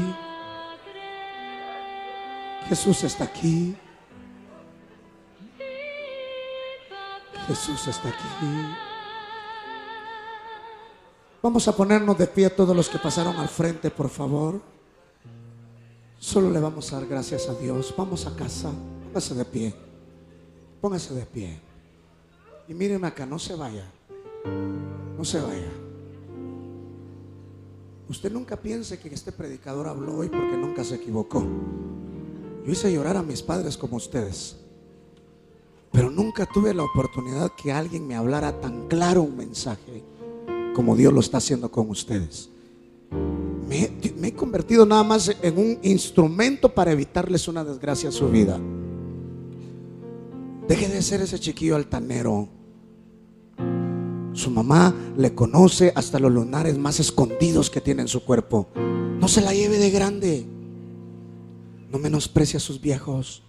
Jesús está aquí. Jesús está aquí. Vamos a ponernos de pie todos los que pasaron al frente, por favor. Solo le vamos a dar gracias a Dios. Vamos a casa. Póngase de pie. Póngase de pie. Y míreme acá, no se vaya. No se vaya. Usted nunca piense que este predicador habló hoy porque nunca se equivocó. Yo hice llorar a mis padres como ustedes. Pero nunca tuve la oportunidad que alguien me hablara tan claro un mensaje como Dios lo está haciendo con ustedes. Me, he convertido nada más en un instrumento para evitarles una desgracia a su vida. Deje de ser ese chiquillo altanero. Su mamá le conoce hasta los lunares más escondidos que tiene en su cuerpo. No se la lleve de grande. No menosprecie a sus viejos.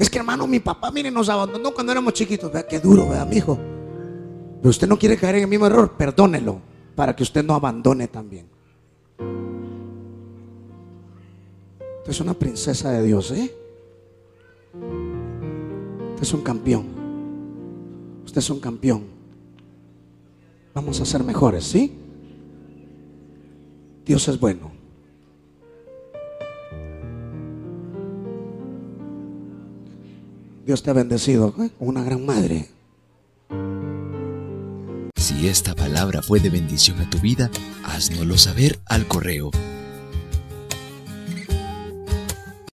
Es que hermano, mi papá, mire, nos abandonó cuando éramos chiquitos. Vea qué duro, vea, mi hijo. Pero usted no quiere caer en el mismo error, perdónelo para que usted no abandone también. Usted es una princesa de Dios, ¿eh? Usted es un campeón. Usted es un campeón. Vamos a ser mejores, ¿sí? Dios es bueno. Dios te ha bendecido ¿eh? una gran madre. Si esta palabra fue de bendición a tu vida, háznoslo saber al correo